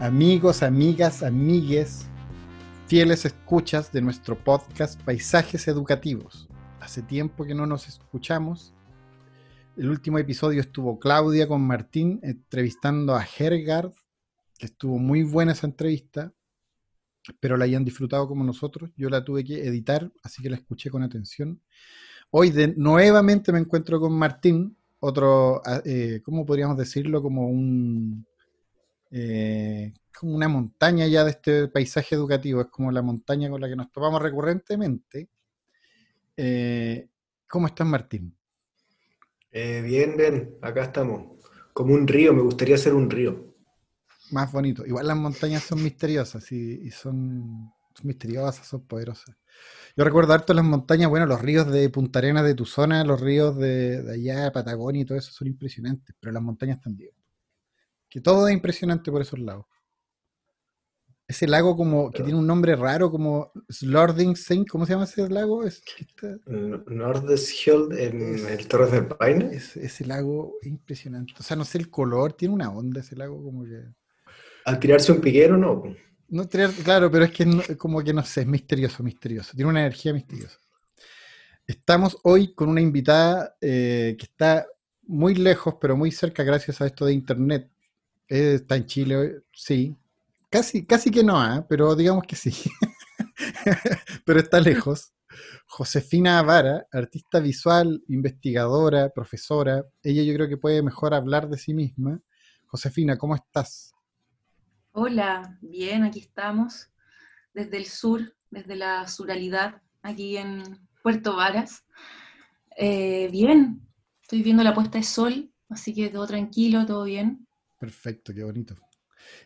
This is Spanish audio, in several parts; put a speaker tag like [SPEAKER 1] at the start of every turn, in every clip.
[SPEAKER 1] amigos, amigas, amigues, fieles escuchas de nuestro podcast Paisajes Educativos. Hace tiempo que no nos escuchamos. El último episodio estuvo Claudia con Martín entrevistando a Hergard, que estuvo muy buena esa entrevista. Espero la hayan disfrutado como nosotros. Yo la tuve que editar, así que la escuché con atención. Hoy nuevamente me encuentro con Martín, otro, eh, ¿cómo podríamos decirlo? Como un eh, como una montaña ya de este paisaje educativo, es como la montaña con la que nos topamos recurrentemente. Eh, ¿Cómo estás, Martín?
[SPEAKER 2] Eh, bien, bien, acá estamos. Como un río, me gustaría ser un río.
[SPEAKER 1] Más bonito. Igual las montañas son misteriosas y, son, misteriosas, son poderosas. Yo recuerdo harto las montañas, bueno, los ríos de Punta Arenas de tu zona, los ríos de, de allá, Patagonia y todo eso son impresionantes, pero las montañas también que todo es impresionante por esos lagos. Ese lago como que tiene un nombre raro como Slording Sing, ¿cómo se llama ese lago? Es,
[SPEAKER 2] en el Torres del Paine.
[SPEAKER 1] ese lago es impresionante. O sea, no sé el color, tiene una onda ese lago como que.
[SPEAKER 2] Al tirarse un piquero, no.
[SPEAKER 1] No claro, pero es que como que no sé, es misterioso, misterioso. Tiene una energía misteriosa. Estamos hoy con una invitada eh, que está muy lejos, pero muy cerca gracias a esto de internet. Eh, está en Chile, sí. Casi, casi que no, ¿eh? pero digamos que sí. pero está lejos. Josefina Avara, artista visual, investigadora, profesora. Ella yo creo que puede mejor hablar de sí misma. Josefina, ¿cómo estás?
[SPEAKER 3] Hola, bien, aquí estamos. Desde el sur, desde la suralidad, aquí en Puerto Varas. Eh, bien, estoy viendo la puesta de sol, así que todo tranquilo, todo bien.
[SPEAKER 1] Perfecto, qué bonito.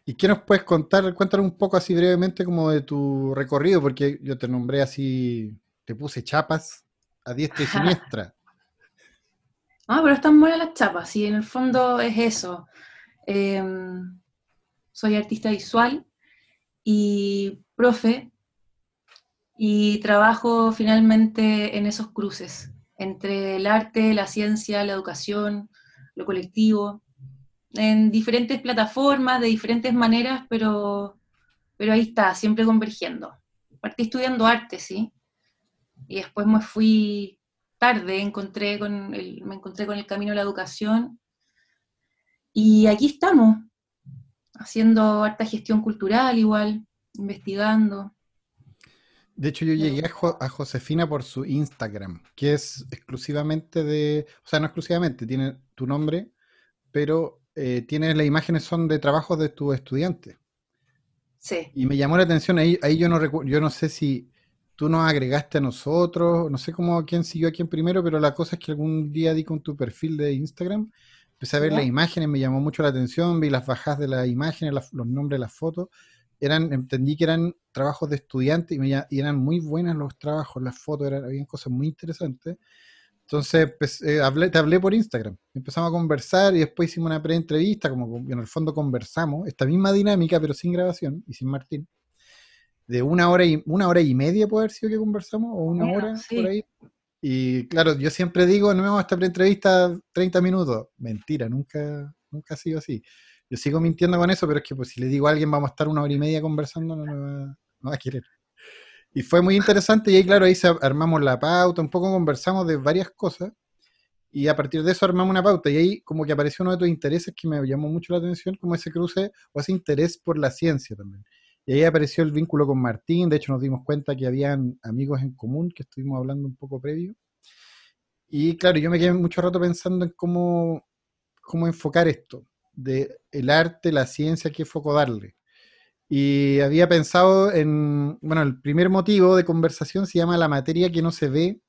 [SPEAKER 1] ¿Y qué nos puedes contar? Cuéntanos un poco así brevemente como de tu recorrido, porque yo te nombré así, te puse chapas a diestra y siniestra.
[SPEAKER 3] Ah, pero están buenas las chapas, y en el fondo es eso. Em, soy artista visual y profe, y trabajo finalmente en esos cruces, entre el arte, la ciencia, la educación, lo colectivo en diferentes plataformas, de diferentes maneras, pero, pero ahí está, siempre convergiendo. Partí estudiando arte, sí, y después me fui tarde, encontré con el, me encontré con el camino de la educación, y aquí estamos, haciendo harta gestión cultural igual, investigando.
[SPEAKER 1] De hecho, yo llegué a, Josefina por su Instagram, que es exclusivamente de, o sea, no exclusivamente, tiene tu nombre, pero eh, tienes las imágenes son de trabajos de tus estudiantes.
[SPEAKER 3] Sí.
[SPEAKER 1] Y me llamó la atención, ahí, ahí yo no yo no sé si tú nos agregaste a nosotros, no sé cómo quién siguió a quién primero, pero la cosa es que algún día di con tu perfil de Instagram, empecé a ver las imágenes, me llamó mucho la atención, vi las bajas de las imágenes, los nombres de las fotos, eran, entendí que eran trabajos de estudiantes y, me, y eran muy buenas los trabajos, las fotos, eran, habían cosas muy interesantes. Entonces pues, eh, hablé, te hablé por Instagram. Empezamos a conversar y después hicimos una pre-entrevista, como en el fondo conversamos, esta misma dinámica, pero sin grabación y sin Martín. De una hora y una hora y media puede haber sido que conversamos, o una hora por ahí. Y claro, yo siempre digo, no me vamos a esta pre-entrevista 30 minutos. Mentira, nunca, nunca ha sido así. Yo sigo mintiendo con eso, pero es que pues, si le digo a alguien vamos a estar una hora y media conversando, no me va, no va a querer. Y fue muy interesante y ahí, claro, ahí armamos la pauta, un poco conversamos de varias cosas y a partir de eso armamos una pauta y ahí como que apareció uno de tus intereses que me llamó mucho la atención, como ese cruce o ese interés por la ciencia también. Y ahí apareció el vínculo con Martín, de hecho nos dimos cuenta que habían amigos en común que estuvimos hablando un poco previo. Y claro, yo me quedé mucho rato pensando en cómo, cómo enfocar esto, de el arte, la ciencia, qué foco darle. Y había pensado en, bueno, el primer motivo de conversación se llama la materia que no se ve,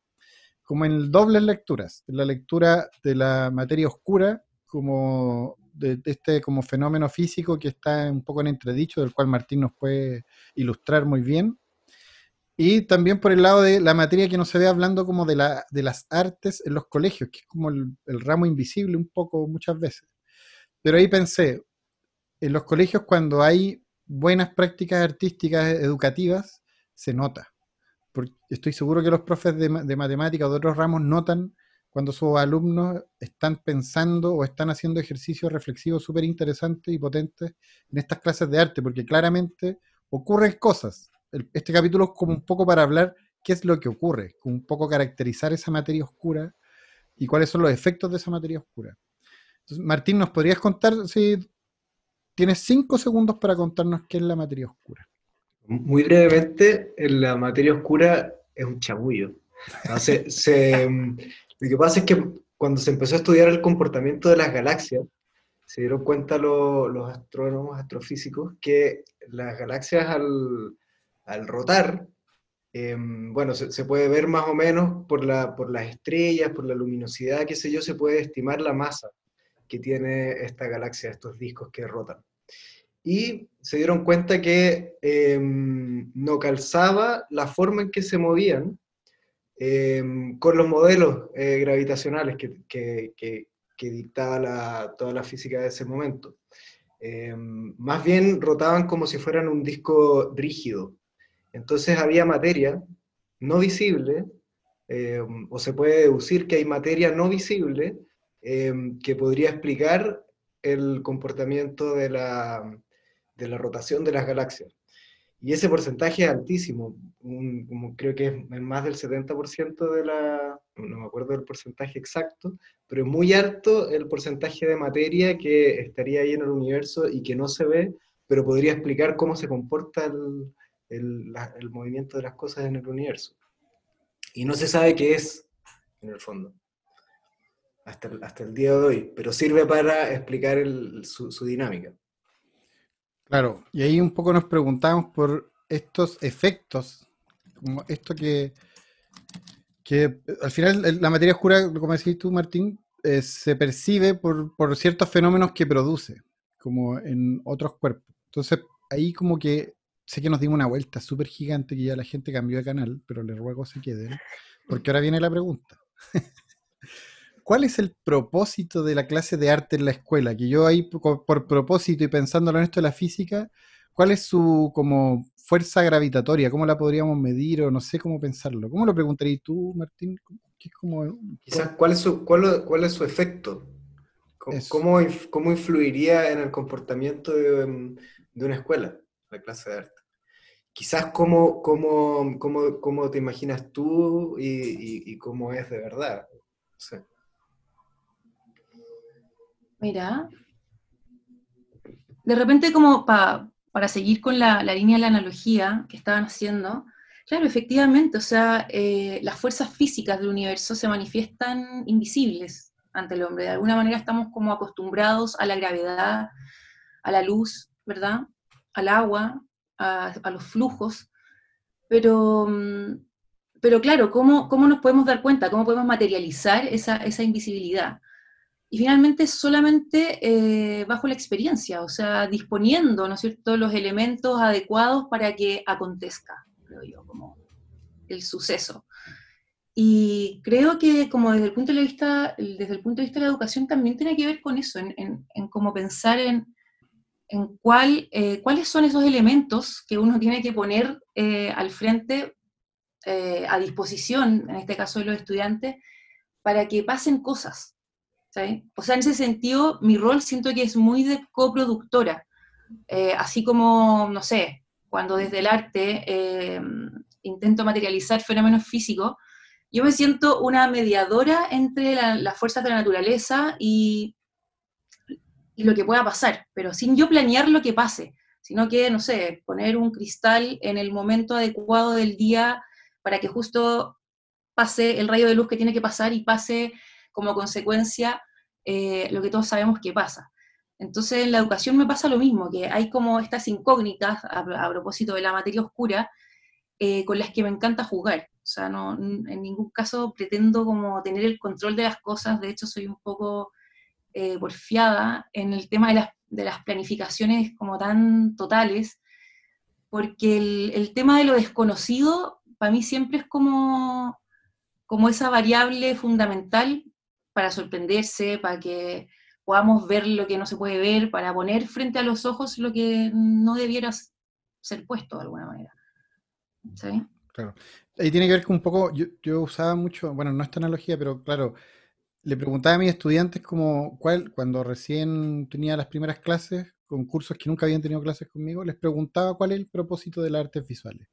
[SPEAKER 1] como en dobles lecturas, en la lectura de la materia oscura como este como fenómeno físico que está un poco en entredicho, del cual Martín nos puede ilustrar muy bien. Y también por el lado de la materia que no se ve hablando como de, la, de las artes en los colegios, que es como el ramo invisible un poco muchas veces. Pero ahí pensé, en los colegios cuando hay buenas prácticas artísticas educativas, se nota. Porque estoy seguro que los profes de, de matemática o de otros ramos notan cuando sus alumnos están pensando o están haciendo ejercicios reflexivos súper interesantes y potentes en estas clases de arte, porque claramente ocurren cosas este capítulo es como un poco para hablar qué es lo que ocurre, un poco caracterizar esa materia oscura y cuáles son los efectos de esa materia oscura. Entonces, Martín, ¿nos podrías contar si tienes cinco segundos para contarnos qué es la materia oscura?
[SPEAKER 2] Muy brevemente, la materia oscura es un chamullo. lo que pasa es que cuando se empezó a estudiar el comportamiento de las galaxias, se dieron cuenta los astrónomos, astrofísicos, que las galaxias al, al rotar, em, bueno, se, puede ver más o menos por, la, por las estrellas, por la luminosidad, qué sé yo, se puede estimar la masa que tiene esta galaxia, estos discos que rotan. Y se dieron cuenta que em, no calzaba la forma en que se movían em, con los modelos eh, gravitacionales que, que, dictaba toda la física de ese momento. más bien rotaban como si fueran un disco rígido, entonces había materia no visible, o se puede deducir que hay materia no visible eh, que podría explicar el comportamiento de la, de la, rotación de las galaxias. Y ese porcentaje es altísimo, como creo que es más del 70% de la, no me acuerdo del porcentaje exacto, pero es muy alto el porcentaje de materia que estaría ahí en el universo y que no se ve, pero podría explicar cómo se comporta el, el, movimiento de las cosas en el universo. Y no se sabe qué es, en el fondo, hasta el, hasta el día de hoy, pero sirve para explicar su, dinámica.
[SPEAKER 1] Claro, y ahí un poco nos preguntamos por estos efectos, como esto que, que al final la materia oscura, como decís tú, Martín, eh, se percibe por, por, ciertos fenómenos que produce, como en otros cuerpos. Entonces, ahí como que sé que nos dimos una vuelta súper gigante que ya la gente cambió de canal, pero les ruego se queden, porque ahora viene la pregunta. ¿Cuál es el propósito de la clase de arte en la escuela? Que yo ahí, por, propósito y pensándolo en esto de la física, ¿cuál es su como fuerza gravitatoria? ¿Cómo la podríamos medir o no sé cómo pensarlo? ¿Cómo lo preguntarías tú, Martín?
[SPEAKER 2] es como, Quizás, ¿cuál es su, cuál, cuál es su efecto? ¿Cómo, ¿Cómo, influiría en el comportamiento de, de una escuela? la clase de arte. Quizás cómo, cómo, cómo, cómo te imaginas tú y, y, cómo es de verdad.
[SPEAKER 3] Mira, de repente como para seguir con la, la, línea de la analogía que estaban haciendo, claro, efectivamente, o sea, eh, las fuerzas físicas del universo se manifiestan invisibles ante el hombre. De alguna manera estamos como acostumbrados a la gravedad, a la luz, ¿verdad? al agua, a, los flujos, pero, mm, pero claro, ¿cómo, ¿cómo, nos podemos dar cuenta? ¿Cómo podemos materializar esa, esa invisibilidad? Y finalmente solamente eh, bajo la experiencia, o sea, disponiendo, ¿no es cierto?, los elementos adecuados para que acontezca, creo yo, como el suceso. Y creo que como desde el punto de vista, desde el punto de vista de la educación también tiene que ver con eso, en, cómo pensar en, en cuál, eh, cuáles son esos elementos que uno tiene que poner eh, al frente, a disposición, en este caso de los estudiantes, para que pasen cosas. O sea, en ese sentido, mi rol siento que es muy de coproductora, así como, no sé, cuando desde el arte intento materializar fenómenos físicos, yo me siento una mediadora entre las fuerzas de la naturaleza y, y lo que pueda pasar, pero sin yo planear lo que pase, sino que, no sé, poner un cristal en el momento adecuado del día para que justo pase el rayo de luz que tiene que pasar y pase como consecuencia eh, lo que todos sabemos que pasa. Entonces en la educación me pasa lo mismo, que hay como estas incógnitas a, propósito de la materia oscura eh, con las que me encanta jugar. O sea, no, en ningún caso pretendo como tener el control de las cosas, de hecho soy un poco eh, porfiada en el tema de las, de las, planificaciones como tan totales, porque el, el, tema de lo desconocido para mí siempre es como, como esa variable fundamental para sorprenderse, para que podamos ver lo que no se puede ver, para poner frente a los ojos lo que no debiera ser puesto de alguna manera. ¿Sí?
[SPEAKER 1] Claro. Ahí tiene que ver con un poco, yo, yo usaba mucho, bueno, no esta analogía, pero claro, le preguntaba a mis estudiantes como cuál, cuando recién tenía las primeras clases, con cursos que nunca habían tenido clases conmigo, les preguntaba cuál es el propósito de las artes visuales.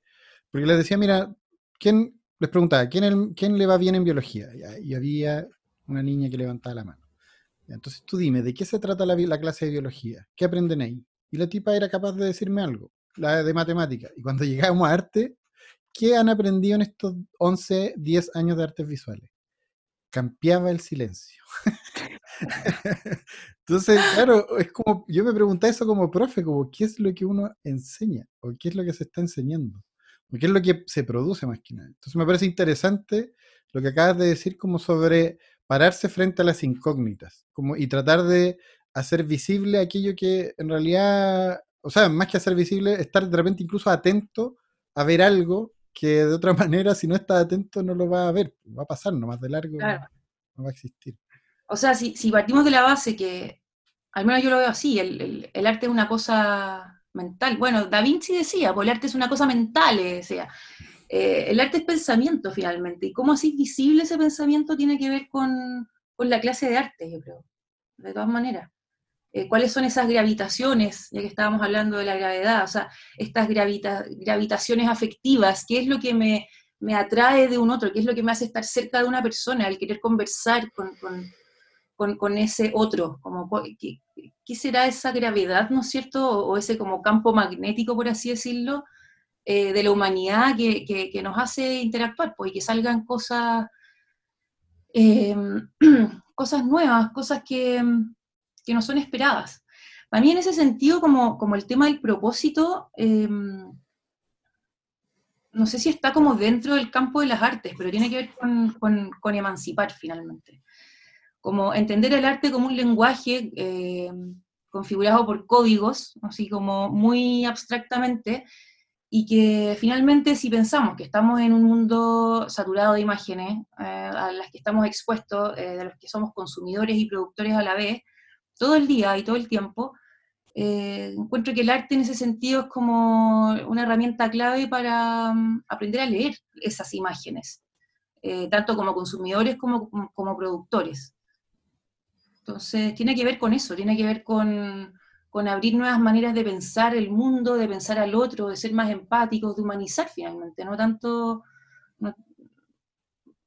[SPEAKER 1] Porque les decía, mira, ¿quién, les preguntaba, ¿quién, quién le va bien en biología? Y, había una niña que levantaba la mano. Entonces tú dime, ¿de qué se trata la, la, clase de biología? ¿Qué aprenden ahí? Y la tipa era capaz de decirme algo, la de matemática. Y cuando llegábamos a arte, ¿qué han aprendido en estos 11, 10 años de artes visuales? cambiaba el silencio. Entonces, claro, es como, yo me preguntaba eso como profe, como, ¿qué es lo que uno enseña? ¿O qué es lo que se está enseñando? ¿O qué es lo que se produce más que nada? Entonces me parece interesante lo que acabas de decir como sobre pararse frente a las incógnitas como, y tratar de hacer visible aquello que en realidad, o sea, más que hacer visible, estar de repente incluso atento a ver algo que de otra manera, si no estás atento, no lo va a ver, va a pasar nomás de largo, no, va a existir.
[SPEAKER 3] O sea, si, si, partimos de la base que, al menos yo lo veo así, el, el, arte es una cosa mental. Bueno, Da Vinci decía, pues el arte es una cosa mental, decía. Eh, el arte es pensamiento finalmente, y cómo así visible ese pensamiento tiene que ver con, con la clase de arte, yo creo, de todas maneras. Eh, cuáles son esas gravitaciones, ya que estábamos hablando de la gravedad, o sea, estas gravitaciones afectivas, qué es lo que me, atrae de un otro, qué es lo que me hace estar cerca de una persona, al querer conversar con, ese otro, como, ¿qué, será esa gravedad, ¿no es cierto? O, ese como campo magnético, por así decirlo, eh, de la humanidad que, nos hace interactuar, pues, y que salgan cosas, eh, cosas nuevas, cosas que que no son esperadas. Para mí en ese sentido, como, como el tema del propósito, em, no sé si está como dentro del campo de las artes, pero tiene que ver con, emancipar finalmente. Como entender el arte como un lenguaje em, configurado por códigos, así como muy abstractamente, y que finalmente si pensamos que estamos en un mundo saturado de imágenes, eh, a las que estamos expuestos, eh, de los que somos consumidores y productores a la vez, todo el día y todo el tiempo, eh, encuentro que el arte en ese sentido es como una herramienta clave para mm, aprender a leer esas imágenes, tanto como consumidores como, como, productores. Entonces, tiene que ver con eso, tiene que ver con, con, abrir nuevas maneras de pensar el mundo, de pensar al otro, de ser más empáticos, de humanizar finalmente, no tanto...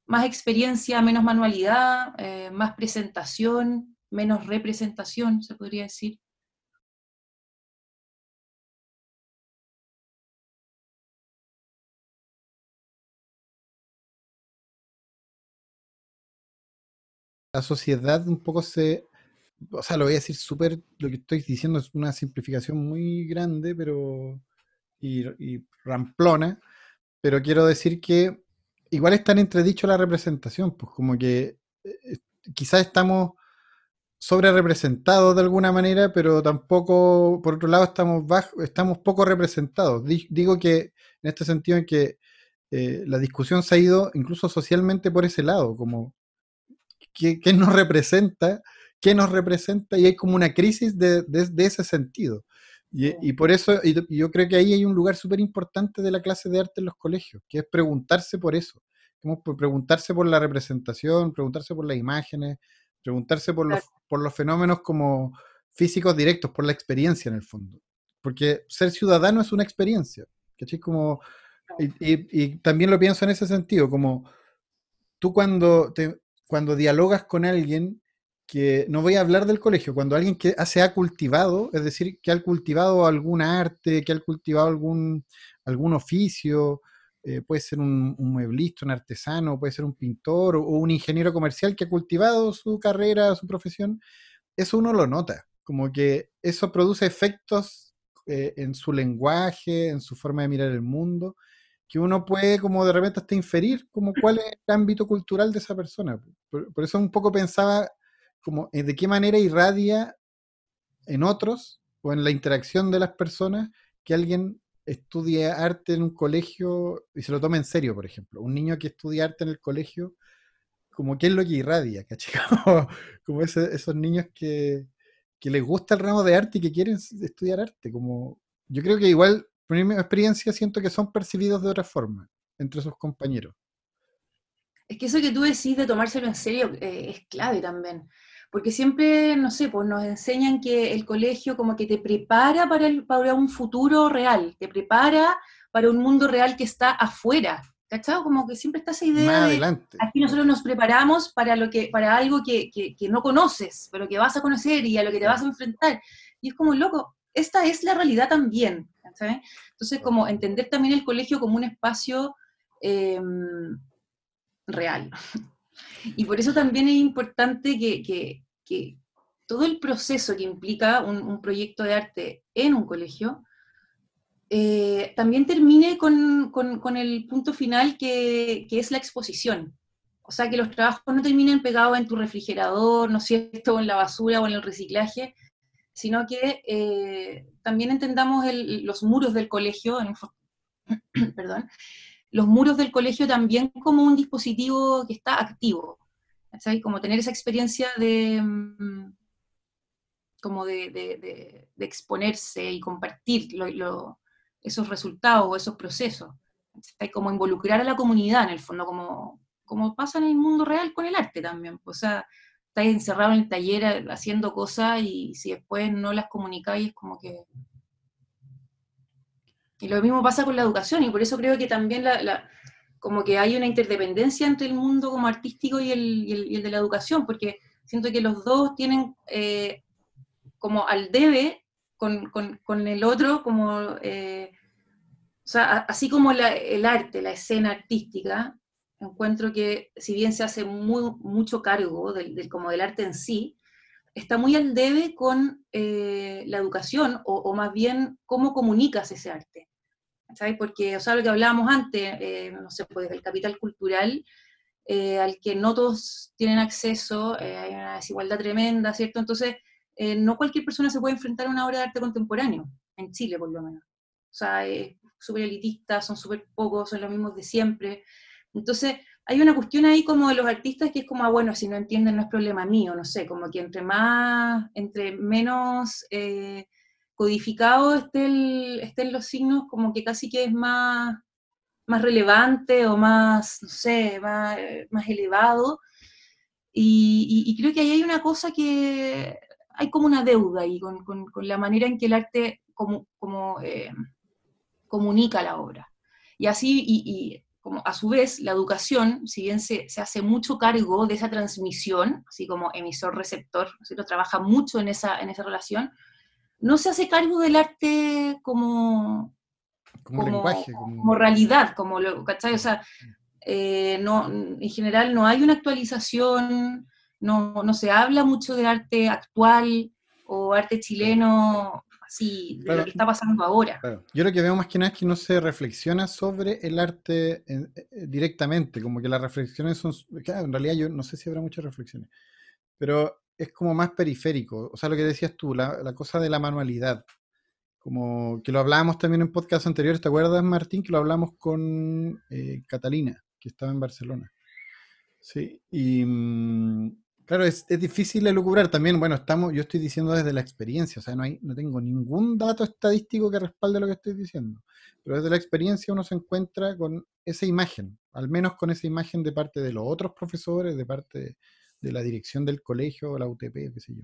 [SPEAKER 3] más experiencia, menos manualidad, eh, más presentación, menos representación, se podría decir.
[SPEAKER 1] La sociedad un poco se, o sea, lo voy a decir súper, lo que estoy diciendo es una simplificación muy grande, pero, y, ramplona, pero quiero decir que igual está en entredicho la representación, pues como que eh, quizás estamos sobre representados de alguna manera, pero tampoco, por otro lado, estamos, bajo, estamos poco representados. Digo que en este sentido en que eh, la discusión se ha ido incluso socialmente por ese lado, como qué, nos representa, qué nos representa, y hay como una crisis de, ese sentido. Y, por eso yo creo que ahí hay un lugar súper importante de la clase de arte en los colegios, que es preguntarse por eso, como preguntarse por la representación, preguntarse por las imágenes, preguntarse por los, por los fenómenos como físicos directos, por la experiencia en el fondo. Porque ser ciudadano es una experiencia, ¿cachai? Como, y, también lo pienso en ese sentido, como tú cuando, te, cuando dialogas con alguien, que no voy a hablar del colegio, cuando alguien que se ha cultivado, es decir, que ha cultivado algún arte, que ha cultivado algún, algún oficio, eh, puede ser un, mueblista, un artesano, puede ser un pintor o, un ingeniero comercial que ha cultivado su carrera, su profesión, eso uno lo nota, como que eso produce efectos eh, en su lenguaje, en su forma de mirar el mundo, que uno puede como de repente hasta inferir como cuál es el ámbito cultural de esa persona. Por, eso un poco pensaba como eh, de qué manera irradia en otros o en la interacción de las personas que alguien estudie arte en un colegio y se lo tome en serio, por ejemplo. Un niño que estudia arte en el colegio, como qué es lo que irradia, ¿cachai? Como, esos niños que, que les gusta el ramo de arte y que quieren estudiar arte. Como, yo creo que igual, por mi experiencia, siento que son percibidos de otra forma entre sus compañeros.
[SPEAKER 3] Es que eso que tú decís de tomárselo en serio eh, es clave también. Porque siempre, no sé, pues nos enseñan que el colegio como que te prepara para, el, para un futuro real, te prepara para un mundo real que está afuera. ¿Cachado? Como que siempre está esa idea de aquí nosotros nos preparamos para lo que, para algo que, no conoces, pero que vas a conocer y a lo que te vas a enfrentar. Y es como, loco, esta es la realidad también. ¿sabes? Entonces, como entender también el colegio como un espacio em, real. Y por eso también es importante que, todo el proceso que implica un, proyecto de arte en un colegio eh, también termine con, el punto final que, es la exposición. O sea, que los trabajos no terminen pegados en tu refrigerador, ¿no es cierto?, o en la basura o en el reciclaje, sino que eh, también entendamos los muros del colegio, perdón, los muros del colegio también como un dispositivo que está activo, Como tener esa experiencia de, mm, como de, exponerse y compartir esos resultados o esos procesos. Hay como involucrar a la comunidad en el fondo, como, como pasa en el mundo real con el arte también. O sea, estáis encerrado en el taller eh, haciendo cosas y si después no las comunicáis es como que... Y lo mismo pasa con la educación y por eso creo que también la, como que hay una interdependencia entre el mundo como artístico y el, de la educación, porque siento que los dos tienen eh, como al debe con, el otro, como, eh, así como el arte, la escena artística, encuentro que si bien se hace muy, mucho cargo del, como del arte en sí, está muy al debe con eh, la educación, o, más bien cómo comunicas ese arte. ¿Sabes? Porque, o sea, lo que hablábamos antes, eh, no sé, pues del capital cultural, al que no todos tienen acceso, hay una desigualdad tremenda, ¿cierto? Entonces, eh, no cualquier persona se puede enfrentar a una obra de arte contemporáneo, en Chile por lo menos. O sea, es súper elitista, son súper pocos, son los mismos de siempre. Entonces, hay una cuestión ahí como de los artistas que es como, ah, bueno, si no entienden no es problema mío, no sé, como que entre más, entre menos eh, codificado estén los signos, como que casi que es más, más relevante o más, no sé, más, más elevado. Y, creo que ahí hay una cosa que hay como una deuda ahí con, la manera en que el arte como, como eh, comunica la obra. Y así, y, como a su vez, la educación, si bien se, hace mucho cargo de esa transmisión, así como emisor-receptor, ¿no trabaja mucho en esa, en esa relación, no se hace cargo del arte como,
[SPEAKER 1] como, lenguaje,
[SPEAKER 3] como... realidad, como lo, ¿cachai? O sea, eh, no, en general no hay una actualización, no, se habla mucho de arte actual o arte chileno, así, de lo que está pasando ahora.
[SPEAKER 1] Yo lo que veo más que nada es que no se reflexiona sobre el arte eh, eh, directamente, como que las reflexiones son, en realidad yo no sé si habrá muchas reflexiones, pero es como más periférico, o sea, lo que decías tú, la, cosa de la manualidad, como que lo hablábamos también en podcast anteriores, ¿te acuerdas Martín? Que lo hablamos con eh, Catalina, que estaba en Barcelona. Sí, y, mm, Claro, es, es difícil elucubrar también. Bueno, estamos, yo estoy diciendo desde la experiencia, o sea, no, hay, no tengo ningún dato estadístico que respalde lo que estoy diciendo. Pero desde la experiencia uno se encuentra con esa imagen, al menos con esa imagen de parte de los otros profesores, de parte de, la dirección del colegio, la UTP, qué sé yo.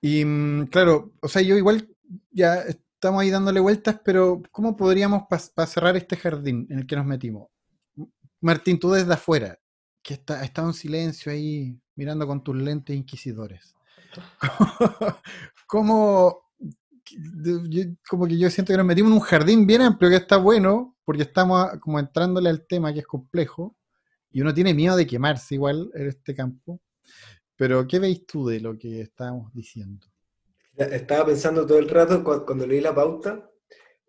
[SPEAKER 1] Y mm, claro, o sea, yo igual ya estamos ahí dándole vueltas, pero ¿cómo podríamos para cerrar este jardín en el que nos metimos? Martín, tú desde afuera, que está, está en silencio ahí mirando con tus lentes inquisidores. como, como que yo siento que nos metimos en un jardín bien amplio que está bueno, porque estamos como entrándole al tema que es complejo, y uno tiene miedo de quemarse igual en este campo. Pero, ¿qué veis tú de lo que estábamos diciendo?
[SPEAKER 2] Estaba pensando todo el rato cuando, leí la pauta,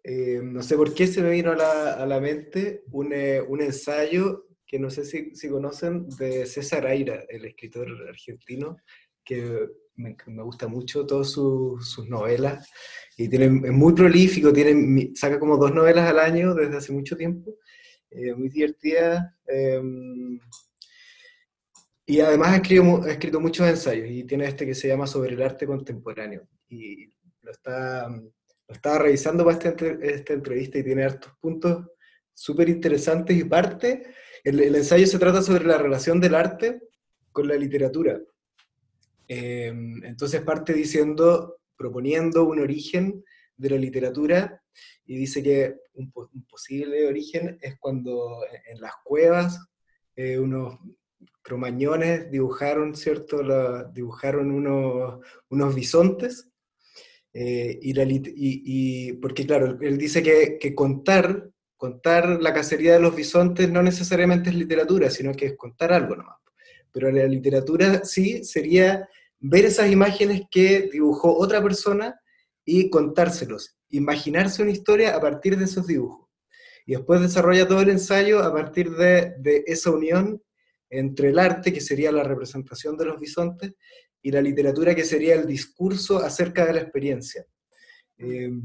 [SPEAKER 2] eh, no sé por qué se me vino a la, a la mente un, eh, un ensayo que no sé si, si conocen, de César Aira, el escritor argentino, que me, gusta mucho todas sus novelas y tiene, es muy prolífico, tiene, saca como dos novelas al año desde hace mucho tiempo, eh, muy divertida. Em, y además ha escrito, ha escrito, muchos ensayos y tiene este que se llama Sobre el arte contemporáneo. Y lo, está, lo estaba revisando para esta, esta entrevista y tiene hartos puntos súper interesantes y parte, el, el, ensayo se trata sobre la relación del arte con la literatura. Em, entonces parte diciendo, proponiendo un origen de la literatura y dice que un, posible origen es cuando en las cuevas eh, unos cromañones dibujaron, ¿cierto? dibujaron unos, unos bisontes. Eh, y, la, y, porque claro, él dice que, que, contar, contar la cacería de los bisontes no necesariamente es literatura, sino que es contar algo nomás. Pero la literatura sí sería ver esas imágenes que dibujó otra persona y contárselos, imaginarse una historia a partir de esos dibujos. Y después desarrolla todo el ensayo a partir de, esa unión entre el arte, que sería la representación de los bisontes, y la literatura, que sería el discurso acerca de la experiencia.
[SPEAKER 1] Em,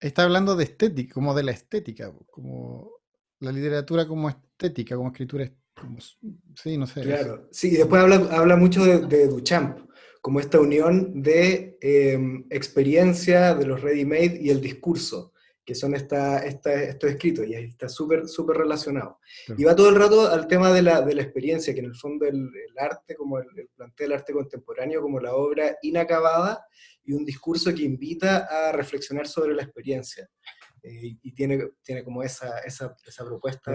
[SPEAKER 1] Está hablando de estética, como de la estética, como la literatura como estética, como escritura. sí, no sé.
[SPEAKER 2] Claro, sí, y después habla, habla mucho de, de Duchamp, como esta unión de em, experiencia de los ready-made y el discurso, que son esta, esta, estos escritos, y ahí está súper súper relacionado. Y va todo el rato al tema de la, de la experiencia, que en el fondo el, arte, como el, el arte contemporáneo, como la obra inacabada y un discurso que invita a reflexionar sobre la experiencia. Eh, y tiene, tiene como esa, esa, esa propuesta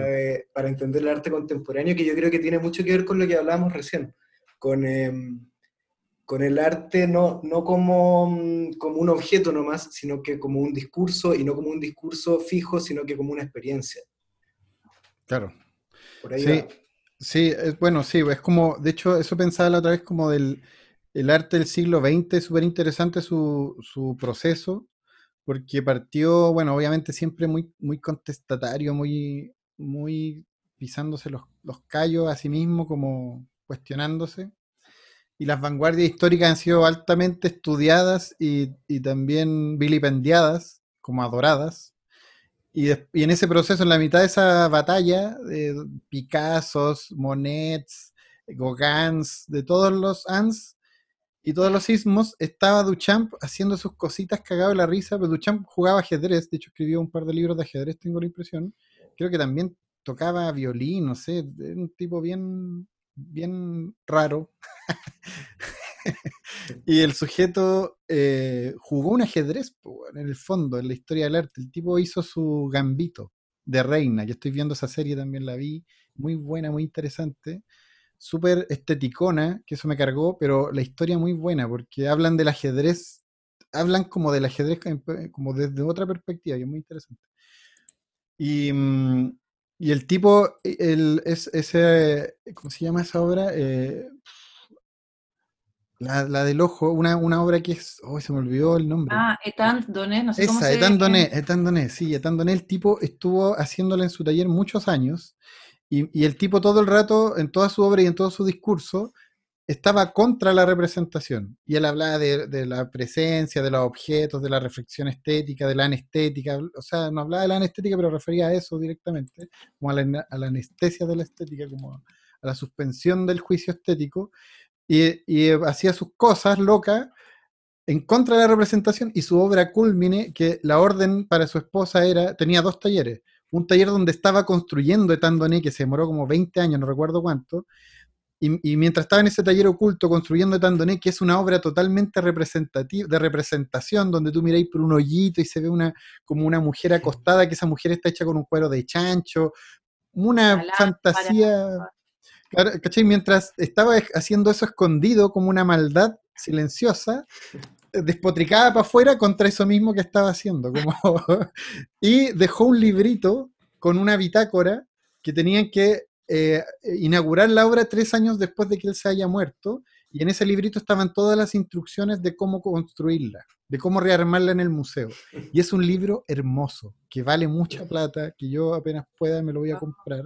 [SPEAKER 2] para entender el arte contemporáneo que yo creo que tiene mucho que ver con lo que hablábamos recién, con... Em, con el arte no, no como, mm, como un objeto nomás, sino que como un discurso, y no como un discurso fijo, sino que como una experiencia.
[SPEAKER 1] Claro. sí, sí, es, bueno, sí, es como, de hecho, eso pensaba la otra vez como del el arte del siglo XX, súper interesante su, su proceso, porque partió, bueno, obviamente siempre muy, muy contestatario, muy, muy pisándose los, los callos a sí mismo, como cuestionándose y las vanguardias históricas han sido altamente estudiadas y, también vilipendiadas, como adoradas. Y, en ese proceso, en la mitad de esa batalla, de Picassos, Monets, Gauguins, de todos los Ans y todos los sismos, estaba Duchamp haciendo sus cositas cagado de la risa, pero Duchamp jugaba ajedrez, de hecho escribió un par de libros de ajedrez, tengo la impresión. Creo que también tocaba violín, no sé, un tipo bien bien raro. y el sujeto eh, jugó un ajedrez en el fondo, en la historia del arte. El tipo hizo su gambito de reina. Yo estoy viendo esa serie, también la vi. Muy buena, muy interesante. Súper esteticona, que eso me cargó, pero la historia muy buena, porque hablan del ajedrez, hablan como del ajedrez como desde otra perspectiva, y es muy interesante. Y, mm, y el tipo, e, el, es, ese, ¿cómo se llama esa obra? Eh, la, la, del ojo, una, una obra que es, oh, se me olvidó el nombre.
[SPEAKER 3] Ah, Etan Doné, no sé
[SPEAKER 1] Esa,
[SPEAKER 3] cómo se
[SPEAKER 1] Etan Doné, Etan Doné, sí, Etan Doné, el tipo estuvo haciéndola en su taller muchos años, y, y, el tipo todo el rato, en toda su obra y en todo su discurso, estaba contra la representación. Y él hablaba de, la presencia, de los objetos, de la reflexión estética, de la anestética. O sea, no hablaba de la anestética, pero refería a eso directamente, como a la, anestesia de la estética, como a la suspensión del juicio estético. Y, hacía sus cosas locas en contra de la representación y su obra culmine, que la orden para su esposa era, tenía dos talleres. Un taller donde estaba construyendo Etandoné, que se demoró como 20 años, no recuerdo cuánto, y, mientras estaba en ese taller oculto construyendo Tandoné, que es una obra totalmente representativa, de representación, donde tú miráis por un hoyito y se ve una, como una mujer acostada, que esa mujer está hecha con un cuero de chancho, una fantasía. ¿cachai? Mientras estaba haciendo eso escondido como una maldad silenciosa, despotricada para afuera contra eso mismo que estaba haciendo. Como y dejó un librito con una bitácora que tenían que eh, inaugurar la obra tres años después de que él se haya muerto, y en ese librito estaban todas las instrucciones de cómo construirla, de cómo rearmarla en el museo. Y es un libro hermoso, que vale mucha plata, que yo apenas pueda me lo voy a comprar,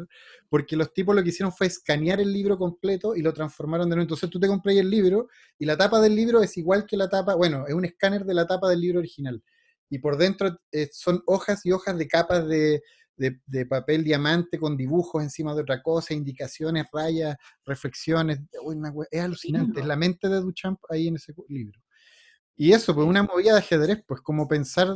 [SPEAKER 1] porque los tipos lo que hicieron fue escanear el libro completo y lo transformaron de nuevo. Entonces tú te compras el libro y la tapa del libro es igual que la tapa, bueno, es un escáner de la tapa del libro original. Y por dentro eh, son hojas y hojas de capas de, de, papel diamante con dibujos encima de otra cosa, indicaciones, rayas, reflexiones. es alucinante, es la mente de Duchamp ahí en ese libro. Y eso, pues una movida de ajedrez, pues como pensar,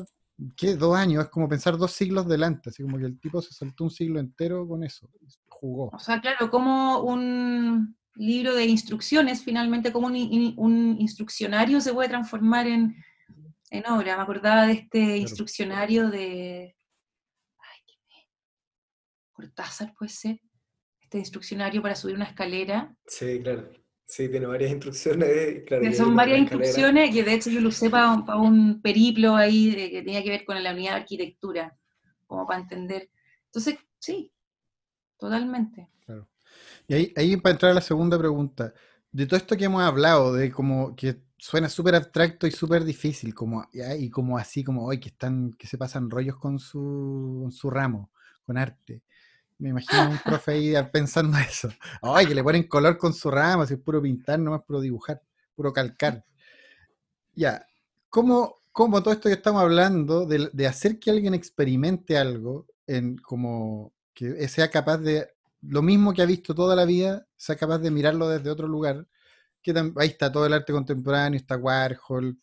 [SPEAKER 1] ¿qué? Dos años, es como pensar dos siglos delante, así como que el tipo se saltó un siglo entero con eso, jugó.
[SPEAKER 3] O sea, claro, como un libro de instrucciones, finalmente, como un, un instruccionario se puede transformar en, en obra. Me acordaba de este instruccionario de Cortázar, puede ser, este instruccionario para subir una escalera.
[SPEAKER 2] Sí, claro. Sí, tiene varias instrucciones. Claro,
[SPEAKER 3] son varias instrucciones que de hecho yo lo usé para un, periplo ahí que tenía que ver con la unidad de arquitectura, como para entender. Entonces, sí, totalmente.
[SPEAKER 1] Claro. Y ahí, ahí para entrar a la segunda pregunta, de todo esto que hemos hablado, de como que suena súper abstracto y súper difícil, como, y como así, como hoy que están, que se pasan rollos con su, con su ramo, con arte. Me imagino un profe ahí pensando eso. Ay, que le ponen color con su rama, si es puro pintar, no es puro dibujar, puro calcar. Ya, ¿cómo, cómo todo esto que estamos hablando de, hacer que alguien experimente algo, en como que sea capaz de, lo mismo que ha visto toda la vida, sea capaz de mirarlo desde otro lugar? Que ahí está todo el arte contemporáneo, está Warhol,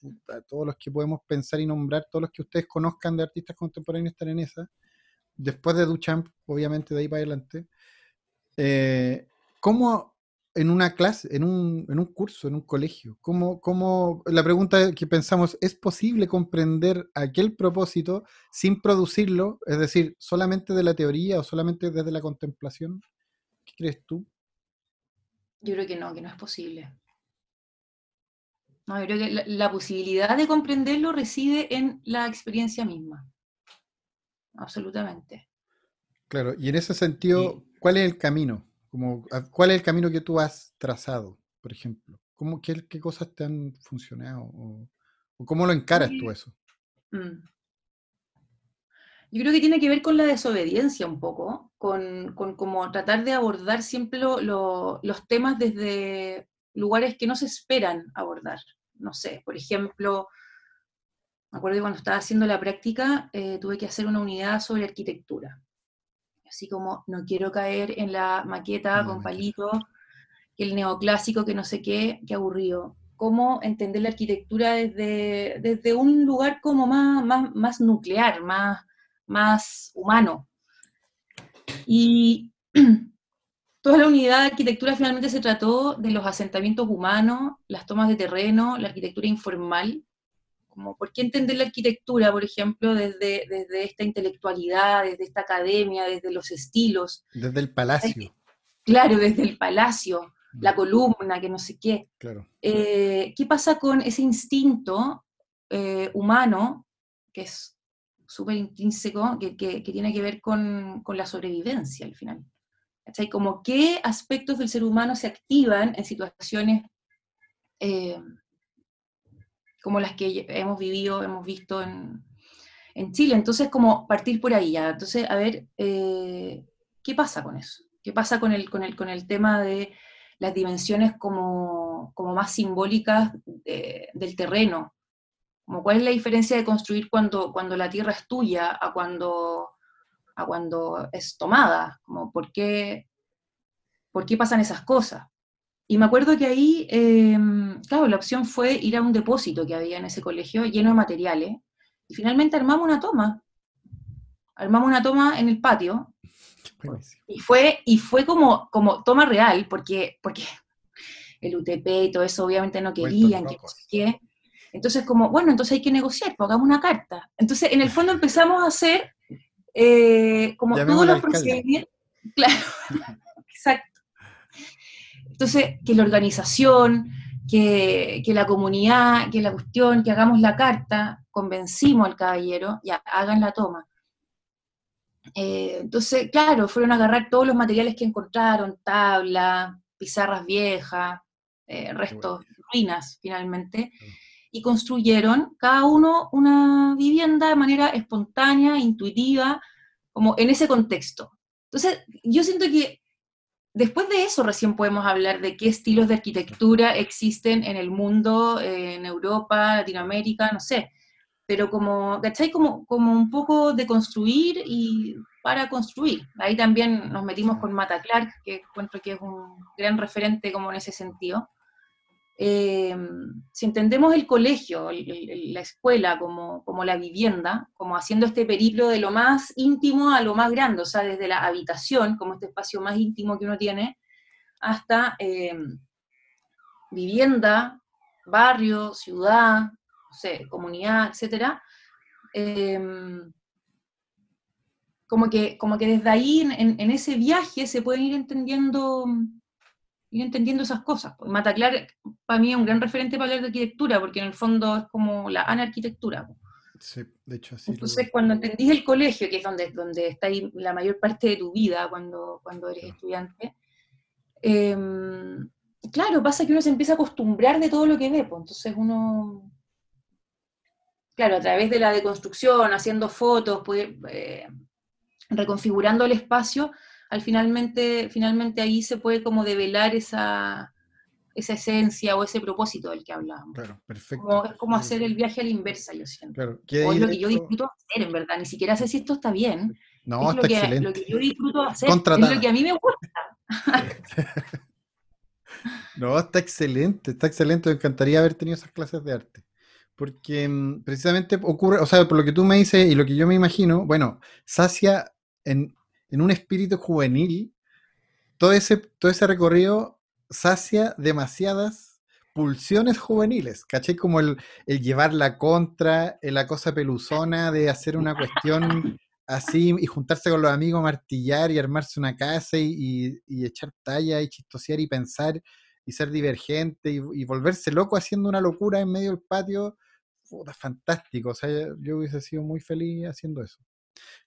[SPEAKER 1] todos los que podemos pensar y nombrar, todos los que ustedes conozcan de artistas contemporáneos están en esa después de Duchamp, obviamente de ahí para adelante, eh, ¿cómo en una clase, en un, en un curso, en un colegio, ¿cómo, cómo, la pregunta que pensamos, ¿es posible comprender aquel propósito sin producirlo? Es decir, solamente de la teoría o solamente desde la contemplación? ¿Qué crees tú?
[SPEAKER 3] Yo creo que no, que no es posible. No, yo creo que la posibilidad de comprenderlo reside en la experiencia misma absolutamente.
[SPEAKER 1] Claro, y en ese sentido, ¿cuál es el camino? Como, ¿Cuál es el camino que tú has trazado, por ejemplo? ¿Cómo, qué, qué cosas te han funcionado? ¿O, cómo lo encaras tú eso? Mm.
[SPEAKER 3] Yo creo que tiene que ver con la desobediencia un poco, con, con como tratar de abordar siempre los temas desde lugares que no se esperan abordar. No sé, por ejemplo, me acuerdo que cuando estaba haciendo la práctica eh, tuve que hacer una unidad sobre arquitectura. Así como no quiero caer en la maqueta con palito, el neoclásico, que no sé qué, qué aburrido. Cómo entender la arquitectura desde, desde un lugar como más, más, más nuclear, más, más humano. Y toda la unidad de arquitectura finalmente se trató de los asentamientos humanos, las tomas de terreno, la arquitectura informal, ¿por qué entender la arquitectura, por ejemplo, desde, desde esta intelectualidad, desde esta academia, desde los estilos?
[SPEAKER 1] Desde el palacio.
[SPEAKER 3] Claro, desde el palacio, mm. la columna, que no sé qué.
[SPEAKER 1] Claro.
[SPEAKER 3] Eh, ¿Qué pasa con ese instinto eh, humano, que es súper intrínseco, que, tiene que ver con, la sobrevivencia al final? Como qué aspectos del ser humano se activan en situaciones eh, como las que hemos vivido, hemos visto en, Chile. Entonces, como partir por ahí ya. Entonces, a ver, eh, ¿qué pasa con eso? ¿Qué pasa con el, con el, con el tema de las dimensiones como, más simbólicas del terreno? Como, ¿Cuál es la diferencia de construir cuando, cuando la tierra es tuya a cuando, a cuando es tomada? Como, ¿por, qué, ¿Por qué pasan esas cosas? Y me acuerdo que ahí, em, claro, la opción fue ir a un depósito que había en ese colegio lleno de materiales. Y finalmente armamos una toma. Armamos una toma en el patio. Y fue, y fue como, como toma real, porque, porque el UTP y todo eso obviamente no querían, que, Entonces, como, bueno, entonces hay que negociar, pues hagamos una carta. Entonces, en el fondo empezamos a hacer eh, como todos los procedimientos. Claro, exacto. Entonces, que la organización, que, la comunidad, que la cuestión, que hagamos la carta, convencimos al caballero, ya, hagan la toma. Eh, entonces, claro, fueron a agarrar todos los materiales que encontraron, tabla, pizarras viejas, eh, restos, ruinas finalmente, y construyeron cada uno una vivienda de manera espontánea, intuitiva, como en ese contexto. Entonces, yo siento que después de eso recién podemos hablar de qué estilos de arquitectura existen en el mundo, en Europa, Latinoamérica, no sé. Pero como, ¿cachai? Como, como un poco de construir y para construir. Ahí también nos metimos con Mata Clark, que encuentro que es un gran referente como en ese sentido. Eh, si entendemos el colegio, la escuela como, como, la vivienda, como haciendo este periplo de lo más íntimo a lo más grande, o sea, desde la habitación, como este espacio más íntimo que uno tiene, hasta eh, vivienda, barrio, ciudad, comunidad, etc. Eh, como, que, como que desde ahí, en, en ese viaje, se pueden ir entendiendo ir entendiendo esas cosas. Mataclar para mí es un gran referente para hablar de arquitectura, porque en el fondo es como la anarquitectura.
[SPEAKER 1] Sí, de hecho así.
[SPEAKER 3] Entonces, cuando entendís el colegio, que es donde, donde está ahí la mayor parte de tu vida cuando, cuando eres estudiante, em, claro, pasa que uno se empieza a acostumbrar de todo lo que ve, pues, entonces uno, claro, a través de la deconstrucción, haciendo fotos, eh, reconfigurando el espacio, al finalmente, finalmente ahí se puede como develar esa, esa esencia o ese propósito del que hablábamos.
[SPEAKER 1] Claro, perfecto.
[SPEAKER 3] Como, es como hacer el viaje a la inversa, yo siento.
[SPEAKER 1] Claro.
[SPEAKER 3] O es lo que yo disfruto hacer, en verdad. Ni siquiera sé si esto está bien.
[SPEAKER 1] No,
[SPEAKER 3] es
[SPEAKER 1] está
[SPEAKER 3] lo que,
[SPEAKER 1] excelente.
[SPEAKER 3] Lo que yo disfruto hacer es lo que a mí me gusta.
[SPEAKER 1] no, está excelente, está excelente. Me encantaría haber tenido esas clases de arte. Porque mm, precisamente ocurre, o sea, por lo que tú me dices y lo que yo me imagino, bueno, sacia en, en un espíritu juvenil, todo ese, todo ese recorrido sacia demasiadas pulsiones juveniles, ¿cachai? Como el, el llevar la contra, la cosa peluzona de hacer una cuestión así y juntarse con los amigos, martillar y armarse una casa y, y, echar talla y chistosear y pensar y ser divergente y, y, volverse loco haciendo una locura en medio del patio. Puta, fantástico. O sea, yo hubiese sido muy feliz haciendo eso.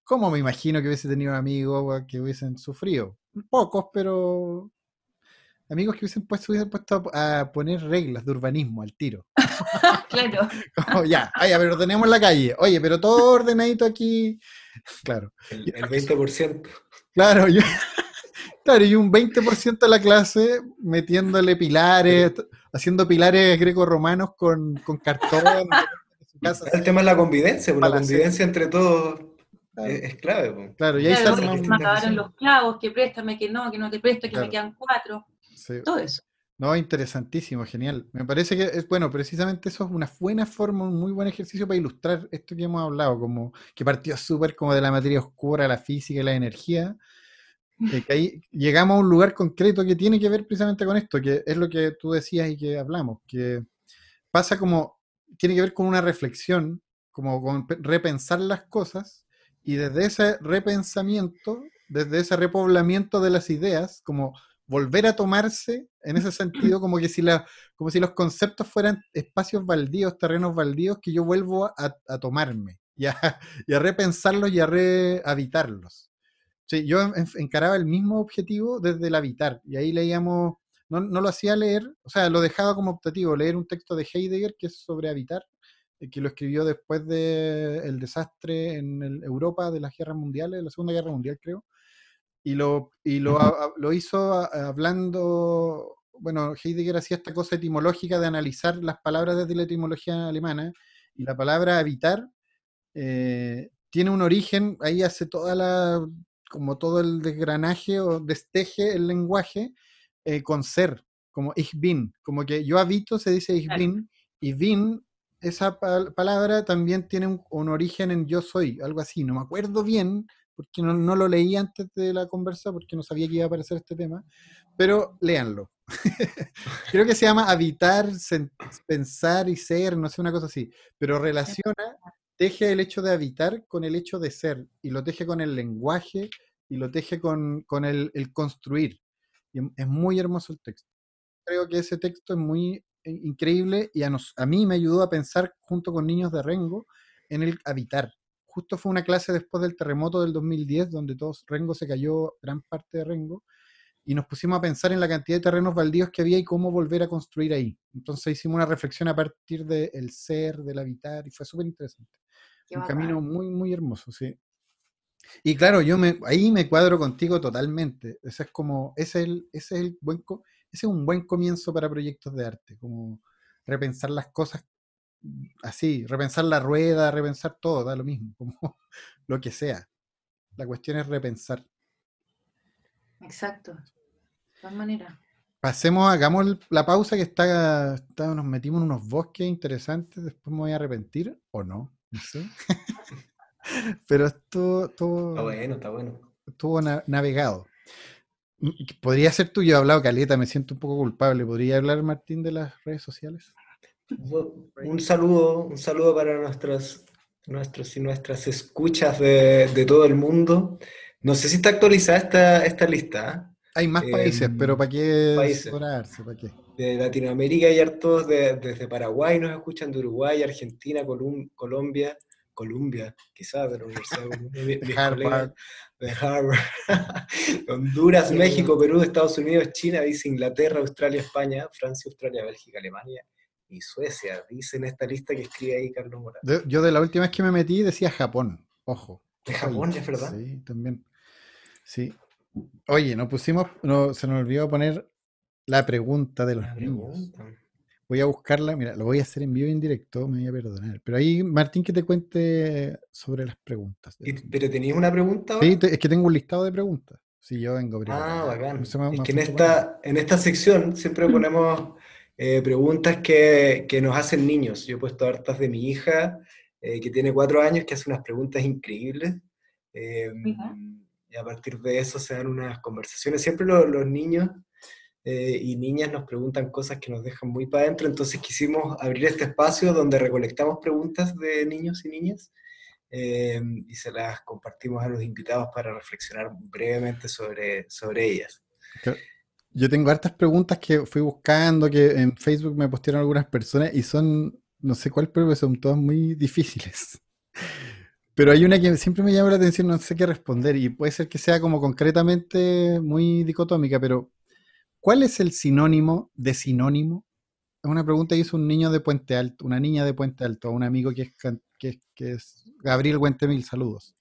[SPEAKER 1] ¿Cómo me imagino que hubiese tenido amigos que hubiesen sufrido? Pocos, pero amigos que hubiesen puesto, hubiesen puesto a, poner reglas de urbanismo al tiro.
[SPEAKER 3] claro.
[SPEAKER 1] Como, ya, oye, pero tenemos la calle. Oye, pero todo ordenadito aquí. Claro.
[SPEAKER 2] El, el 20%.
[SPEAKER 1] Claro, yo, claro, y un 20% de la clase metiéndole pilares, haciendo pilares greco-romanos con, con cartón.
[SPEAKER 2] El tema es la convivencia, la convivencia entre todos Claro. Es, clave.
[SPEAKER 1] Claro, y ahí
[SPEAKER 3] claro,
[SPEAKER 1] se
[SPEAKER 3] me acabaron los clavos, que préstame, que no, que no te presto, que claro. me quedan cuatro.
[SPEAKER 1] Sí.
[SPEAKER 3] Todo eso.
[SPEAKER 1] No, interesantísimo, genial. Me parece que es bueno, precisamente eso es una buena forma, un muy buen ejercicio para ilustrar esto que hemos hablado, como que partió súper como de la materia oscura, la física y la energía. Eh, que ahí llegamos a un lugar concreto que tiene que ver precisamente con esto, que es lo que tú decías y que hablamos, que pasa como, tiene que ver con una reflexión, como con repensar las cosas y desde ese repensamiento, desde ese repoblamiento de las ideas, como volver a tomarse en ese sentido, como que si, la, como si los conceptos fueran espacios baldíos, terrenos baldíos, que yo vuelvo a, tomarme y a, y a, repensarlos y a rehabitarlos. Sí, yo encaraba el mismo objetivo desde el habitar, y ahí leíamos, no, no lo hacía leer, o sea, lo dejaba como optativo, leer un texto de Heidegger que es sobre habitar, que lo escribió después del el desastre en el Europa de las guerras mundiales, de la Segunda Guerra Mundial, creo. Y lo, y lo, a, lo hizo hablando, bueno, Heidegger hacía esta cosa etimológica de analizar las palabras desde la etimología alemana, y la palabra habitar eh, tiene un origen, ahí hace toda la, como todo el desgranaje o desteje el lenguaje eh, con ser, como ich bin, como que yo habito se dice ich bin, y bin esa pal palabra también tiene un, un, origen en yo soy, algo así, no me acuerdo bien, porque no, no, lo leí antes de la conversa, porque no sabía que iba a aparecer este tema, pero léanlo. Creo que se llama habitar, pensar y ser, no sé, una cosa así, pero relaciona, teje el hecho de habitar con el hecho de ser, y lo teje con el lenguaje, y lo teje con, con el, el construir. Y es muy hermoso el texto. Creo que ese texto es muy increíble y a, nos, a mí me ayudó a pensar junto con niños de Rengo en el habitar. Justo fue una clase después del terremoto del 2010 donde todos Rengo se cayó gran parte de Rengo y nos pusimos a pensar en la cantidad de terrenos baldíos que había y cómo volver a construir ahí. Entonces hicimos una reflexión a partir del ser, del habitar, y fue súper interesante. Un camino muy, muy hermoso, sí. Y claro, yo me, ahí me cuadro contigo totalmente. Ese es como, ese es, el, ese es el buen, ese es un buen comienzo para proyectos de arte, como repensar las cosas así, repensar la rueda, repensar todo, da lo mismo, como lo que sea. La cuestión es repensar.
[SPEAKER 3] Exacto. De todas maneras.
[SPEAKER 1] Pasemos, hagamos la pausa que está, nos metimos en unos bosques interesantes, después me voy a arrepentir o no, no sé. Pero esto,
[SPEAKER 2] Está bueno, está bueno.
[SPEAKER 1] Estuvo navegado. Podría ser tú, yo he hablado caleta, me siento un poco culpable. ¿Podría hablar, Martín, de las redes sociales?
[SPEAKER 2] Un saludo, un saludo para nuestros, nuestros y nuestras escuchas de, de todo el mundo. No sé si está actualizada esta, esta lista.
[SPEAKER 1] ¿eh? Hay más países, em, pero ¿para qué países. ¿Para qué?
[SPEAKER 2] De Latinoamérica hay hartos, desde Paraguay nos escuchan, de Uruguay, Argentina, Colombia, Colombia, quizás de la Universidad de Harvard, de Harvard. Honduras, México, Perú, Estados Unidos, China, dice Inglaterra, Australia, España, Francia, Australia, Bélgica, Alemania y Suecia, dice en esta lista que escribe ahí Carlos Morales.
[SPEAKER 1] Yo de la última vez que me metí decía Japón, ojo.
[SPEAKER 2] De Japón, es verdad.
[SPEAKER 1] Sí, también. Sí. Oye, nos pusimos, no, se nos olvidó poner la pregunta de los niños. Voy a buscarla, mira, lo voy a hacer en vivo y en directo, me voy a perdonar. Pero ahí, Martín, que te cuente sobre las preguntas.
[SPEAKER 2] ¿Pero tenías una pregunta?
[SPEAKER 1] Sí, es que tengo un listado de preguntas. Sí, yo vengo.
[SPEAKER 2] Ah, bacán. es que en esta, en esta sección siempre ponemos eh, preguntas que, que, nos hacen niños. Yo he puesto hartas de mi hija, eh, que tiene cuatro años, que hace unas preguntas increíbles. Em, y a partir de eso se dan unas conversaciones. Siempre los niños eh, y niñas nos preguntan cosas que nos dejan muy para adentro, entonces quisimos abrir este espacio donde recolectamos preguntas de niños y niñas em, y se las compartimos a los invitados para reflexionar brevemente sobre, sobre ellas.
[SPEAKER 1] Yo tengo hartas preguntas que fui buscando, que en Facebook me postearon algunas personas y son, no sé cuál, pero son todas muy difíciles. Pero hay una que siempre me llama la atención, no sé qué responder, y puede ser que sea como concretamente muy dicotómica, pero ¿Cuál es el sinónimo de sinónimo? Es una pregunta que hizo un niño de Puente Alto, una niña de Puente Alto, un amigo que es, que, es Gabriel Guentemil, saludos.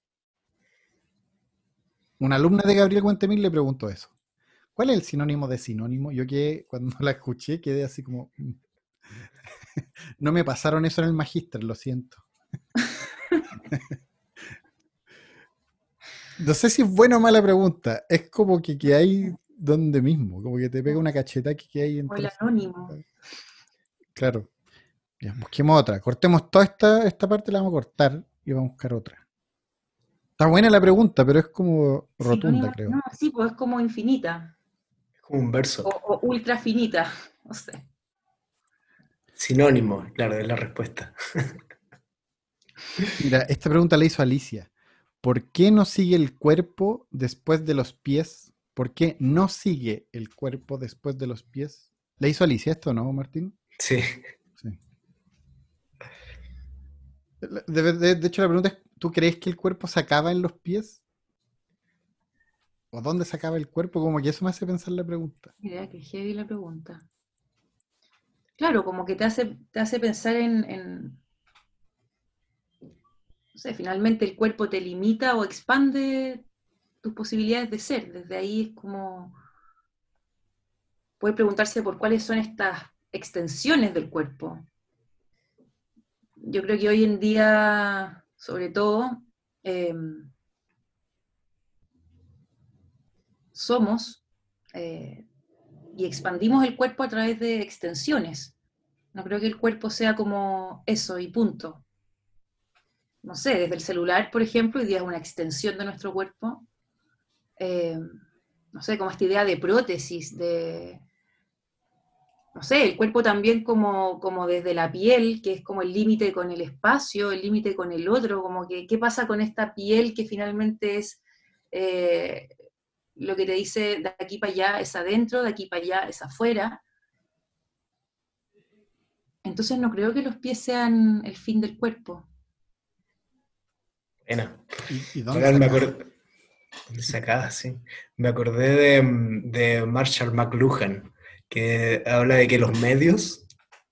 [SPEAKER 1] Una alumna de Gabriel Guentemil le preguntó eso. ¿Cuál es el sinónimo de sinónimo? Yo que cuando la escuché quedé así como... No me pasaron eso en el magíster, lo siento. no sé si es buena o mala pregunta. Es como que, que hay donde mismo, como que te pega una cacheta que hay en
[SPEAKER 3] el anónimo.
[SPEAKER 1] Claro. Ya, busquemos otra. Cortemos toda esta, esta parte, la vamos a cortar y vamos a buscar otra. Está buena la pregunta, pero es como rotunda, creo.
[SPEAKER 3] No, sí, pues es como infinita.
[SPEAKER 2] Es como un verso.
[SPEAKER 3] O, ultra finita, no sé.
[SPEAKER 2] Sinónimo, claro, es la respuesta.
[SPEAKER 1] Mira, esta pregunta la hizo Alicia. ¿Por qué no sigue el cuerpo después de los pies ¿Por qué no sigue el cuerpo después de los pies? ¿Le hizo Alicia esto, no, Martín?
[SPEAKER 2] Sí.
[SPEAKER 1] De, hecho, la pregunta es, ¿tú crees que el cuerpo se acaba en los pies? ¿O dónde se acaba el cuerpo? Como que eso me hace pensar la pregunta.
[SPEAKER 3] Mira, que heavy la pregunta. Claro, como que te hace, te hace pensar en, en, no sé, finalmente el cuerpo te limita o expande tus posibilidades de ser. Desde ahí es como puede preguntarse por cuáles son estas extensiones del cuerpo. Yo creo que hoy en día, sobre todo, em, somos eh, y expandimos el cuerpo a través de extensiones. No creo que el cuerpo sea como eso y punto. No sé, desde el celular, por ejemplo, hoy día es una extensión de nuestro cuerpo eh, no sé, como esta idea de prótesis, de, no sé, el cuerpo también como, como desde la piel, que es como el límite con el espacio, el límite con el otro, como que qué pasa con esta piel que finalmente es eh, lo que te dice de aquí para allá es adentro, de aquí para allá es afuera. Entonces no creo que los pies sean el fin del cuerpo.
[SPEAKER 2] Bueno, ¿Y, dónde Sacada, sí. Me acordé de, Marshall McLuhan, que habla de que los medios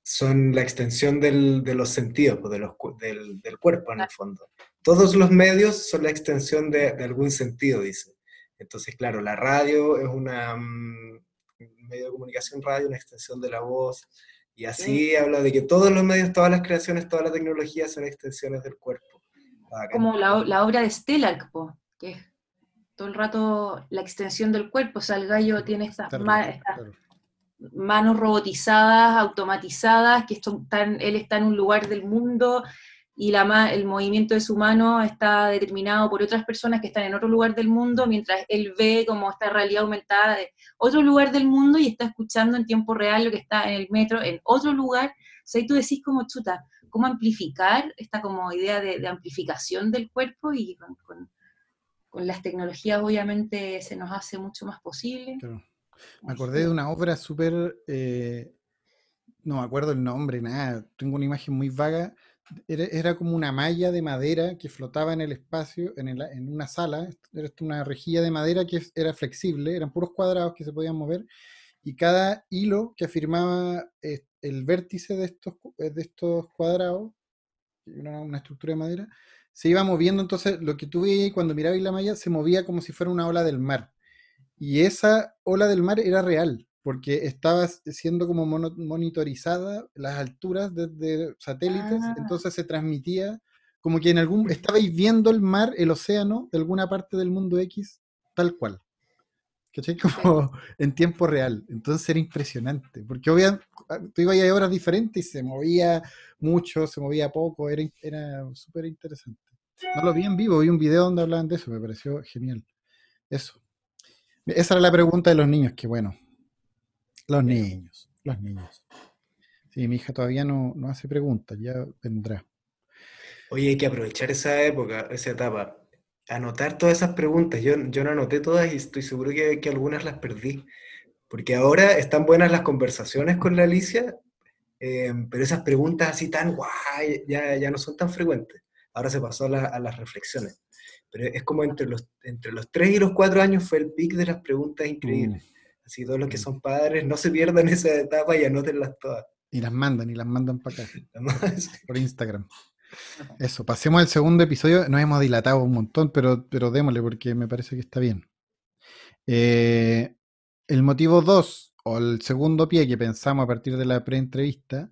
[SPEAKER 2] son la extensión de los sentidos, pues, de los, del, cuerpo en el fondo. Todos los medios son la extensión de, algún sentido, dice. Entonces, claro, la radio es una, mm, medio de comunicación radio, una extensión de la voz, y así habla de que todos los medios, todas las creaciones, toda la tecnología son extensiones del cuerpo.
[SPEAKER 3] Como la, la obra de Stellar, que es todo el rato la extensión del cuerpo, o sea, el gallo tiene estas, manos robotizadas, automatizadas, que están, él está en un lugar del mundo y la, el movimiento de su mano está determinado por otras personas que están en otro lugar del mundo, mientras él ve como esta realidad aumentada de otro lugar del mundo y está escuchando en tiempo real lo que está en el metro en otro lugar. O sea, y tú decís como chuta, cómo amplificar esta como idea de, amplificación del cuerpo y con con las tecnologías obviamente se nos hace mucho más posible.
[SPEAKER 1] Me acordé de una obra súper, eh, no me acuerdo el nombre, nada, tengo una imagen muy vaga, era, como una malla de madera que flotaba en el espacio, en, una sala, era una rejilla de madera que era flexible, eran puros cuadrados que se podían mover, y cada hilo que afirmaba eh, el vértice de estos, de estos cuadrados, una estructura de madera, se iba moviendo, entonces lo que tú veías cuando mirabas la malla se movía como si fuera una ola del mar. Y esa ola del mar era real, porque estaba siendo como monitorizada las alturas desde satélites, ah. entonces se transmitía como que en algún, estabais viendo el mar, el océano de alguna parte del mundo X, tal cual. ¿Cachai? Como en tiempo real. Entonces era impresionante, porque obviamente tú ibas a horas diferentes y se movía mucho, se movía poco, era, era súper interesante. No lo vi en vivo, vi un video donde hablaban de eso, me pareció genial. Eso. Esa era la pregunta de los niños, que bueno. Los niños, los niños. Sí, mi hija todavía no, hace preguntas, ya vendrá.
[SPEAKER 2] Oye, hay que aprovechar esa época, esa etapa. Anotar todas esas preguntas. Yo, yo no anoté todas y estoy seguro que, algunas las perdí. Porque ahora están buenas las conversaciones con la Alicia, eh, pero esas preguntas así tan guay ya, ya no son tan frecuentes ahora se pasó a, las reflexiones. Pero es como entre los, entre los 3 y los 4 años fue el pic de las preguntas increíbles. Mm. Así todos los que mm. son padres no se pierdan esa etapa y anótenlas todas.
[SPEAKER 1] Y las mandan, y las mandan para acá. por Instagram. Eso, pasemos al segundo episodio. Nos hemos dilatado un montón, pero, pero démosle porque me parece que está bien. Eh, el motivo 2, o el segundo pie que pensamos a partir de la pre-entrevista,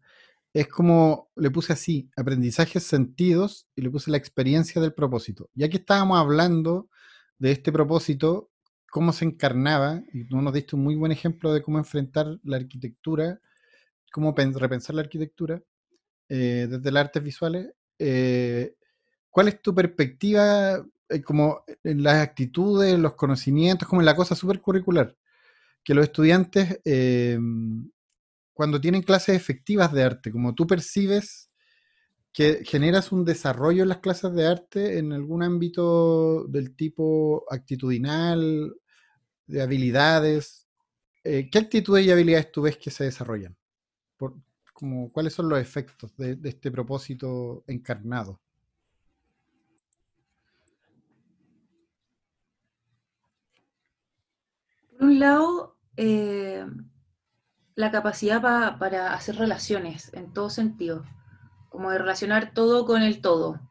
[SPEAKER 1] es como, le puse así, aprendizajes sentidos y le puse la experiencia del propósito. Ya que estábamos hablando de este propósito, cómo se encarnaba, y tú nos diste un muy buen ejemplo de cómo enfrentar la arquitectura, cómo repensar la arquitectura eh, desde las artes visuales. Eh, ¿Cuál es tu perspectiva eh, como en las actitudes, los conocimientos, como en la cosa súper curricular? Que los estudiantes cuando tienen clases efectivas de arte, como tú percibes que generas un desarrollo en las clases de arte en algún ámbito del tipo actitudinal, de habilidades, eh, ¿qué actitudes y habilidades tú ves que se desarrollan? como, ¿Cuáles son los efectos de, este propósito encarnado?
[SPEAKER 3] Por un lado, eh, la capacidad para hacer relaciones en todo sentido, como de relacionar todo con el todo.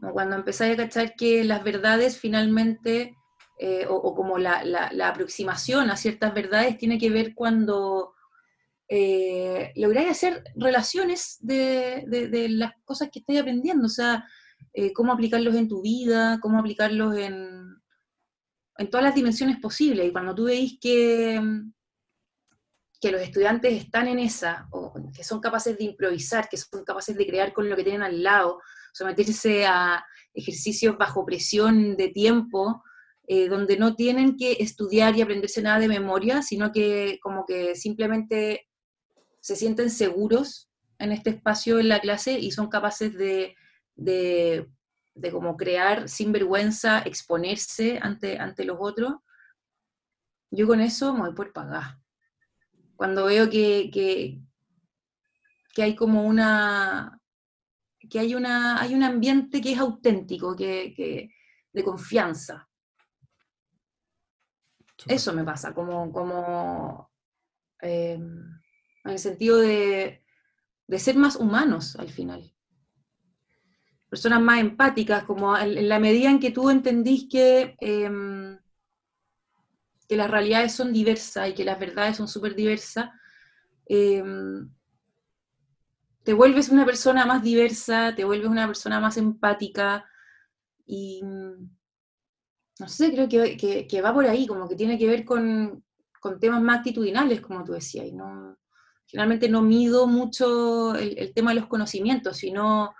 [SPEAKER 3] Como cuando empezáis a cachar que las verdades finalmente, eh, o, como la, aproximación a ciertas verdades tiene que ver cuando eh, lográis hacer relaciones de, las cosas que estáis aprendiendo, o sea, eh, cómo aplicarlos en tu vida, cómo aplicarlos en, en todas las dimensiones posibles. Y cuando tú veis que que los estudiantes están en esa, o que son capaces de improvisar, que son capaces de crear con lo que tienen al lado, someterse a ejercicios bajo presión de tiempo, eh, donde no tienen que estudiar y aprenderse nada de memoria, sino que como que simplemente se sienten seguros en este espacio en la clase y son capaces de, de, como crear sin vergüenza, exponerse ante, ante los otros. Yo con eso me voy por pagar cuando veo que, que, hay como una, que hay, una, hay un ambiente que es auténtico, que, de confianza. Eso me pasa, como, como em, en el sentido de, ser más humanos al final. Personas más empáticas, como en, la medida en que tú entendís que, em, que las realidades son diversas y que las verdades son súper diversas, em, te vuelves una persona más diversa, te vuelves una persona más empática y no sé, creo que, va por ahí, como que tiene que ver con, temas más actitudinales, como tú decías. Y no, generalmente no mido mucho el, tema de los conocimientos, sino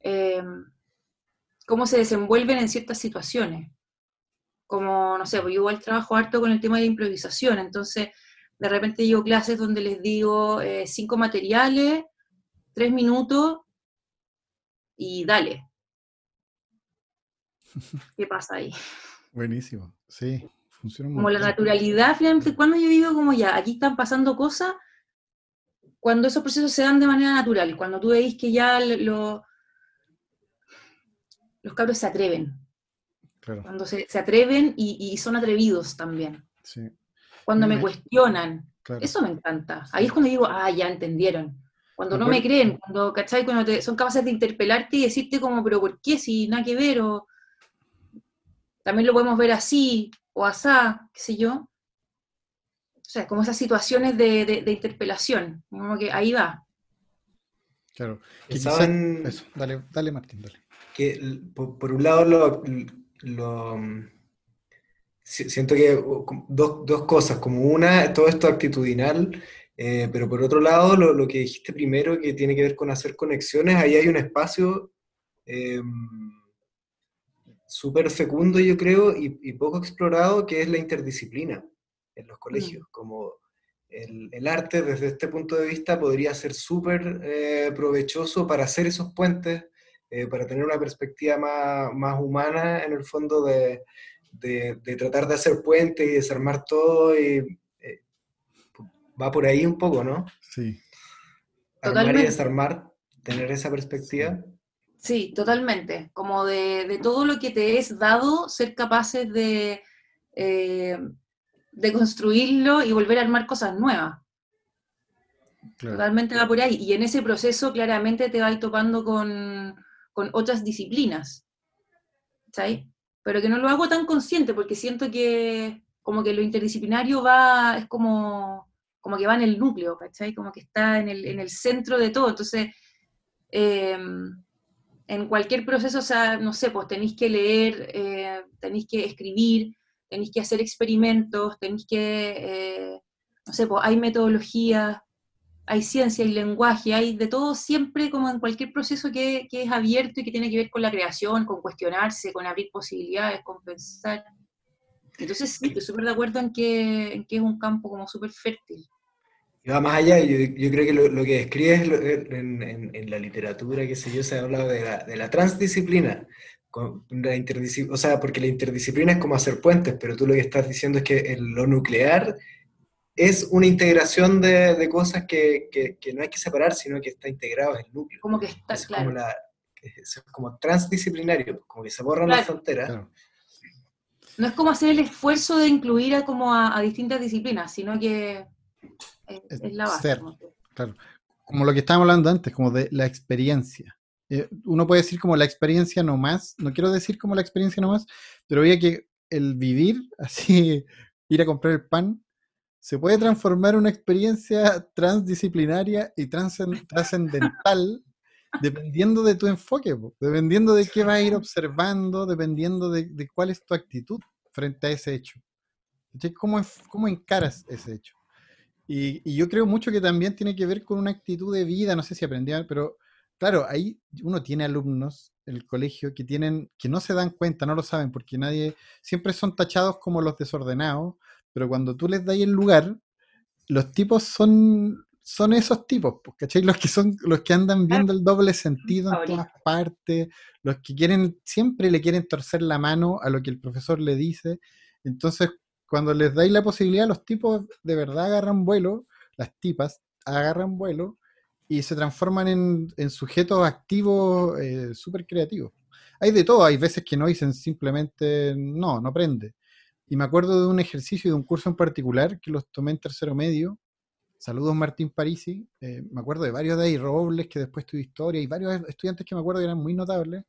[SPEAKER 3] eh, cómo se desenvuelven en ciertas situaciones. Como, no sé, pues yo igual trabajo harto con el tema de la improvisación, entonces de repente llevo clases donde les digo eh, cinco materiales, tres minutos y dale. ¿Qué pasa ahí?
[SPEAKER 1] Buenísimo, sí, funciona
[SPEAKER 3] Como la naturalidad, finalmente, cuando yo digo como ya, aquí están pasando cosas, cuando esos procesos se dan de manera natural, cuando tú veis que ya lo, los cabros se atreven. Cuando se, atreven y, son atrevidos también. Cuando me, cuestionan. Eso me encanta. Ahí es cuando digo, ah, ya entendieron. Cuando no me creen, cuando, ¿cachai? Cuando son capaces de interpelarte y decirte como, pero ¿por qué? Si nada que ver, o también lo podemos ver así, o asá, qué sé yo. O sea, como esas situaciones de, interpelación, como que ahí va.
[SPEAKER 1] Claro. Eso. Dale, dale, Martín, dale.
[SPEAKER 2] Que por, un lado lo, siento que dos, dos, cosas, como una, todo esto actitudinal, eh, pero por otro lado, lo, que dijiste primero, que tiene que ver con hacer conexiones, ahí hay un espacio eh, súper fecundo, yo creo, y, poco explorado, que es la interdisciplina en los colegios. Mm. Como el, arte, desde este punto de vista, podría ser súper eh, provechoso para hacer esos puentes, eh, para tener una perspectiva más, más, humana, en el fondo, de, de, tratar de hacer puentes y desarmar todo. Y, eh, va por ahí un poco, ¿no?
[SPEAKER 1] Sí.
[SPEAKER 2] Armar y desarmar, tener esa perspectiva.
[SPEAKER 3] Sí, totalmente. Como de, todo lo que te es dado, ser capaces de, eh, de construirlo y volver a armar cosas nuevas. Totalmente va por ahí. Y en ese proceso claramente te vas topando con, otras disciplinas. ¿Sabes? Pero que no lo hago tan consciente porque siento que como que lo interdisciplinario va, es como, como que va en el núcleo, ¿cachai? Como que está en el, en el centro de todo. Entonces, eh, en cualquier proceso, o sea, no sé, pues tenéis que leer, eh, tenéis que escribir, tenéis que hacer experimentos, tenéis que, eh, no sé, pues hay metodología, hay ciencia, hay lenguaje, hay de todo siempre como en cualquier proceso que, es abierto y que tiene que ver con la creación, con cuestionarse, con abrir posibilidades, con pensar. Entonces, sí, estoy súper de acuerdo en que, en que es un campo como súper fértil
[SPEAKER 2] va más allá, yo, yo creo que lo, que describes en, en, la literatura, qué sé yo, se ha hablado de la, de la transdisciplina, con la o sea, porque la interdisciplina es como hacer puentes, pero tú lo que estás diciendo es que lo nuclear es una integración de, de cosas que, que, no hay que separar, sino que está integrado en el núcleo.
[SPEAKER 3] Como que está,
[SPEAKER 2] es
[SPEAKER 3] claro.
[SPEAKER 2] Como, la, es como transdisciplinario, como que se borran las fronteras.
[SPEAKER 3] No es como hacer el esfuerzo de incluir a, como a distintas disciplinas, sino que es, la base.
[SPEAKER 1] claro. Como lo que estábamos hablando antes, como de la experiencia. Eh, uno puede decir como la experiencia no más, no quiero decir como la experiencia no más, pero veía que el vivir, así, ir a comprar el pan, se puede transformar en una experiencia transdisciplinaria y trascendental dependiendo de tu enfoque, dependiendo de qué vas a ir observando, dependiendo de, cuál es tu actitud frente a ese hecho. ¿Cómo, ¿Cómo encaras ese hecho? Y, yo creo mucho que también tiene que ver con una actitud de vida, no sé si aprendían, pero claro, ahí uno tiene alumnos en el colegio que tienen, que no se dan cuenta, no lo saben, porque nadie, siempre son tachados como los desordenados, pero cuando tú les das el lugar, los tipos son, son esos tipos, pues, ¿cachai? Los que son, los que andan viendo el doble sentido en todas partes, los que quieren, siempre le quieren torcer la mano a lo que el profesor le dice. Entonces, cuando les dais la posibilidad, los tipos de verdad agarran vuelo, las tipas agarran vuelo y se transforman en, sujetos activos eh, súper creativos. Hay de todo, hay veces que no dicen simplemente no, no prende. Y me acuerdo de un ejercicio de un curso en particular que los tomé en tercero medio. Saludos Martín Parisi. Eh, me acuerdo de varios de ahí, Robles, que después estudió historia, y varios estudiantes que me acuerdo eran muy notables.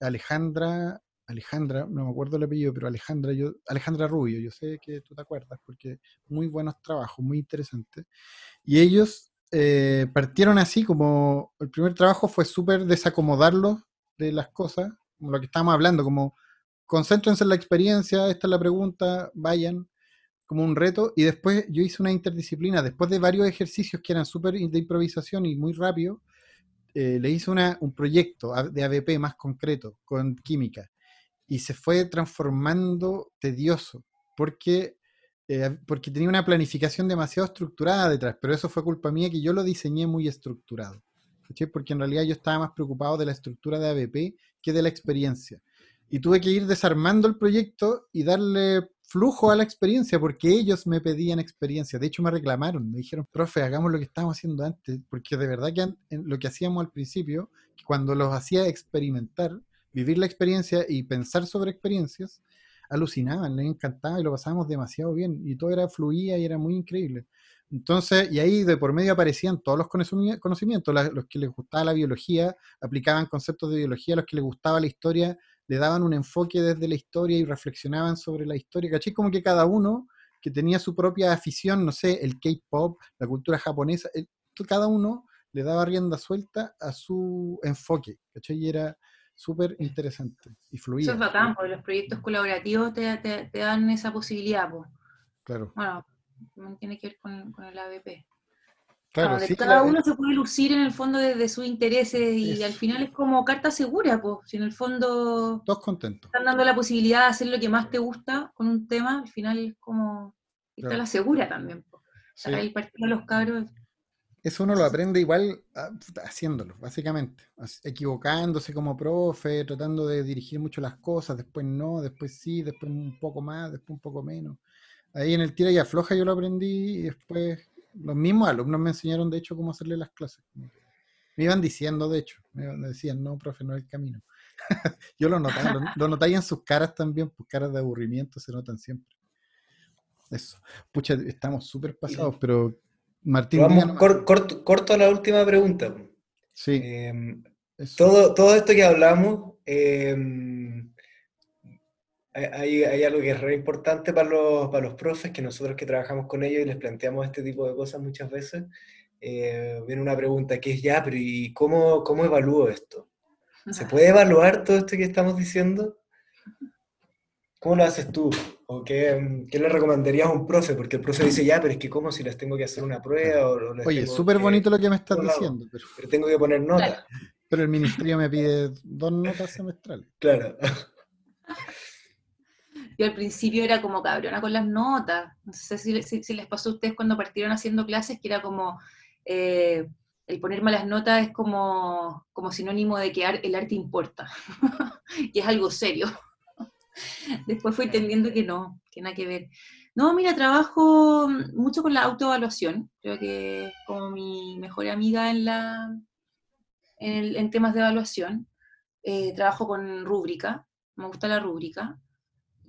[SPEAKER 1] Alejandra, Alejandra, no me acuerdo el apellido, pero Alejandra, yo, Alejandra Rubio, yo sé que tú te acuerdas, porque muy buenos trabajos, muy interesantes. Y ellos eh, partieron así, como el primer trabajo fue súper desacomodarlos de las cosas, como lo que estábamos hablando, como concéntrense en la experiencia, esta es la pregunta, vayan, como un reto. Y después yo hice una interdisciplina, después de varios ejercicios que eran súper de improvisación y muy rápido, eh, le hice una, un proyecto de ABP más concreto, con química. Y se fue transformando tedioso, porque, eh, porque tenía una planificación demasiado estructurada detrás, pero eso fue culpa mía que yo lo diseñé muy estructurado. Porque en realidad yo estaba más preocupado de la estructura de ABP que de la experiencia. Y tuve que ir desarmando el proyecto y darle flujo a la experiencia, porque ellos me pedían experiencia. De hecho, me reclamaron, me dijeron, profe, hagamos lo que estábamos haciendo antes, porque de verdad que lo que hacíamos al principio, cuando los hacía experimentar, vivir la experiencia y pensar sobre experiencias, alucinaban, les encantaba y lo pasábamos demasiado bien y todo era fluía y era muy increíble. Entonces, y ahí de por medio aparecían todos los conocimientos, los que les gustaba la biología, aplicaban conceptos de biología, los que les gustaba la historia, le daban un enfoque desde la historia y reflexionaban sobre la historia, ¿cachai? Como que cada uno que tenía su propia afición, no sé, el K-pop, la cultura japonesa, cada uno le daba rienda suelta a su enfoque, ¿cachai? Y era súper interesante y fluía.
[SPEAKER 3] Eso es bacán, porque los proyectos colaborativos te, te, dan esa posibilidad, pues.
[SPEAKER 1] Claro.
[SPEAKER 3] Bueno, tiene que ver con, con el ABP
[SPEAKER 1] cada
[SPEAKER 3] uno se puede lucir en el fondo de, sus intereses y al final es como carta segura, pues. Si en el fondo.
[SPEAKER 1] Todos contentos.
[SPEAKER 3] Están dando la posibilidad de hacer lo que más te gusta con un tema, al final es como. Está la segura también, pues. el partido de los cabros.
[SPEAKER 1] Eso uno lo aprende igual ah, haciéndolo, básicamente. Equivocándose como profe, tratando de dirigir mucho las cosas, después no, después sí, después un poco más, después un poco menos. Ahí en el tira y afloja yo lo aprendí y después los mismos alumnos me enseñaron, de hecho, cómo hacerle las clases. Me iban diciendo, de hecho, me decían, no, profe, no es el camino. Yo lo notaba, lo, lo en sus caras también, pues caras de aburrimiento se notan siempre. Eso. Pucha, estamos súper pasados, pero Martín.
[SPEAKER 2] Vamos, corto, corto, la última pregunta.
[SPEAKER 1] Sí.
[SPEAKER 2] Em, todo, todo esto que hablamos, eh, hay, hay, algo que es re importante para los, para los profes, que nosotros que trabajamos con ellos y les planteamos este tipo de cosas muchas veces, eh, viene una pregunta que es ya, pero ¿y cómo, cómo evalúo esto? ¿Se puede evaluar todo esto que estamos diciendo? ¿Cómo lo haces tú? ¿O qué, qué, le recomendarías a un profe? Porque el profe dice, ya, pero es que ¿cómo si les tengo que hacer una prueba? O
[SPEAKER 1] Oye, súper bonito lo que me estás diciendo.
[SPEAKER 2] Pero... pero... tengo que poner notas.
[SPEAKER 1] Pero el ministerio me pide dos notas semestrales.
[SPEAKER 2] Claro.
[SPEAKER 3] Yo al principio era como cabrona con las notas. No sé si, les pasó a ustedes cuando partieron haciendo clases, que era como, eh, el poner malas notas es como, como sinónimo de que el arte importa, y es algo serio. Después fui entendiendo que no, que nada que ver. No, mira, trabajo mucho con la autoevaluación. Creo que es como mi mejor amiga en, la, en, temas de evaluación. Eh, trabajo con rúbrica, me gusta la rúbrica.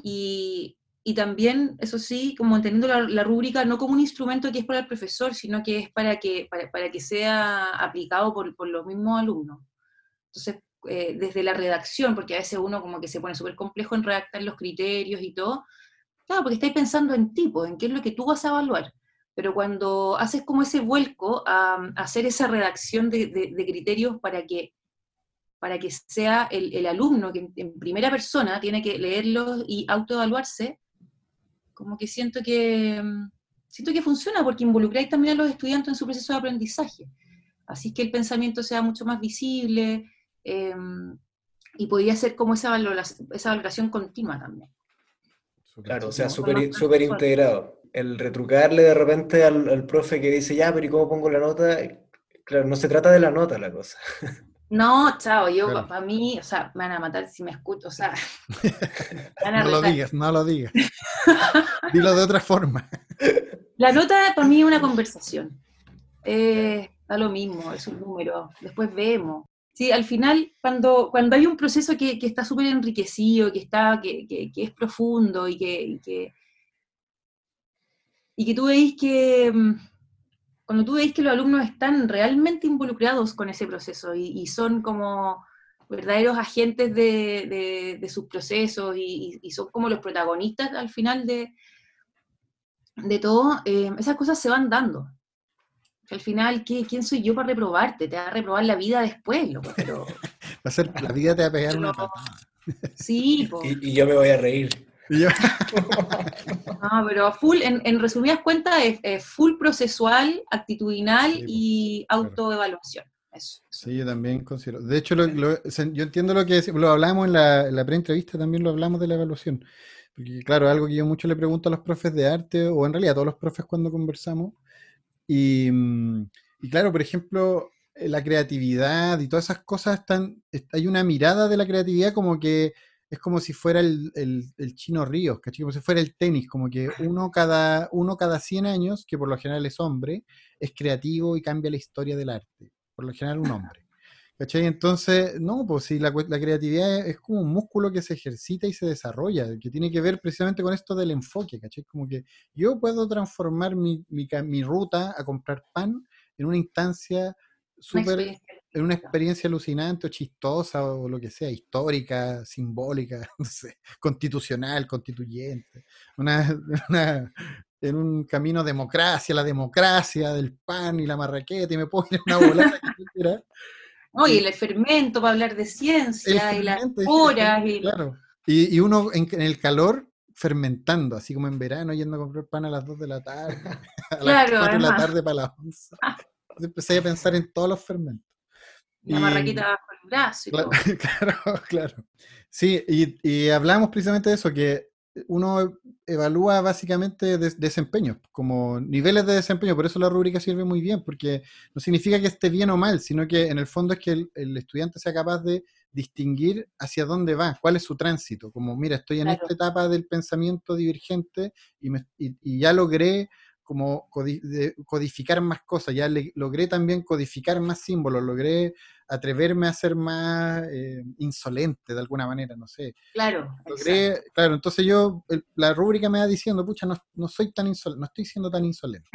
[SPEAKER 3] Y, y también, eso sí, como entendiendo la, rúbrica no como un instrumento que es para el profesor, sino que es para que, para, para que sea aplicado por, por, los mismos alumnos. Entonces, eh, desde la redacción, porque a veces uno como que se pone súper complejo en redactar los criterios y todo, claro, porque estáis pensando en tipo, en qué es lo que tú vas a evaluar. Pero cuando haces como ese vuelco a, hacer esa redacción de, de criterios para que para que sea el, alumno que en, primera persona tiene que leerlos y autoevaluarse, como que siento que mm, siento que funciona porque involucráis también a los estudiantes en su proceso de aprendizaje. Así que el pensamiento sea mucho más visible em, y podría ser como esa valoración, esa valoración continua también.
[SPEAKER 2] Claro, o sea, súper integrado. El retrucarle de repente al, al, profe que dice, ya, pero ¿y cómo pongo la nota? Claro, no se trata de la nota la cosa.
[SPEAKER 3] No, chao, yo para mí, o sea, me van a matar si me escucho, o sea.
[SPEAKER 1] no lo digas, no lo digas. Dilo de otra forma.
[SPEAKER 3] La nota para mí es una conversación. Eh, da lo mismo, es un número. Después vemos. Sí, al final, cuando, cuando hay un proceso que, está súper enriquecido, que, está, que, es profundo y que, y que, tú veis que, mm, cuando tú veis que los alumnos están realmente involucrados con ese proceso y, son como verdaderos agentes de, sus procesos y, son como los protagonistas al final de, de todo, eh, esas cosas se van dando al final, ¿qué, ¿quién soy yo para reprobarte? Te va a reprobar la vida después, loco, pero...
[SPEAKER 1] va a ser, la vida te va a pegar una
[SPEAKER 3] Sí,
[SPEAKER 2] Y, yo me voy a reír.
[SPEAKER 3] no, pero full, en, resumidas cuentas, es, full procesual, actitudinal y autoevaluación. Eso.
[SPEAKER 1] Sí, yo también considero. De hecho, yo entiendo lo que lo hablamos en la, en la pre-entrevista, también lo hablamos de la evaluación. Porque, claro, algo que yo mucho le pregunto a los profes de arte, o en realidad a todos los profes cuando conversamos, Mm, y, claro, por ejemplo, eh, la creatividad y todas esas cosas están, hay una mirada de la creatividad como que es como si fuera el, el, chino Ríos, ¿cachai? Como si fuera el tenis, como que uno cada, uno cada 100 años, que por lo general es hombre, es creativo y cambia la historia del arte. Por lo general un hombre. ¿Cachai? Entonces, no, pues sí, la, la, creatividad es como un músculo que se ejercita y se desarrolla, que tiene que ver precisamente con esto del enfoque, ¿cachai? Como que yo puedo transformar mi, mi, mi ruta a comprar pan en una instancia súper, en una experiencia alucinante o chistosa o lo que sea, histórica, simbólica, no sé, constitucional, constituyente, una, una, en un camino democracia, la democracia del pan y la marraqueta y me puedo ir una volada que quiera
[SPEAKER 3] no, y el fermento para hablar de ciencia y las horas. Y...
[SPEAKER 1] Claro. Y, uno en, el calor fermentando, así como en verano, yendo a comprar pan a las 2 de la tarde, a las 4 de la tarde para la 11. Empecé a pensar en todos los fermentos.
[SPEAKER 3] La marraquita bajo el brazo. Y
[SPEAKER 1] claro, claro, claro. Sí, y, y hablamos precisamente de eso, que uno evalúa básicamente desempeño, como niveles de desempeño, por eso la rúbrica sirve muy bien, porque no significa que esté bien o mal, sino que en el fondo es que el, estudiante sea capaz de distinguir hacia dónde va, cuál es su tránsito, como mira, estoy en esta etapa del pensamiento divergente y, y ya logré como codificar más cosas, ya logré también codificar más símbolos, logré atreverme a ser más eh, insolente de alguna manera, no sé.
[SPEAKER 3] Claro.
[SPEAKER 1] Logré, claro, entonces yo, la rúbrica me va diciendo, pucha, no, no soy tan insolente, no estoy siendo tan insolente.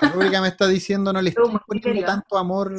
[SPEAKER 1] La rúbrica me está diciendo, no le estoy poniendo tanto amor.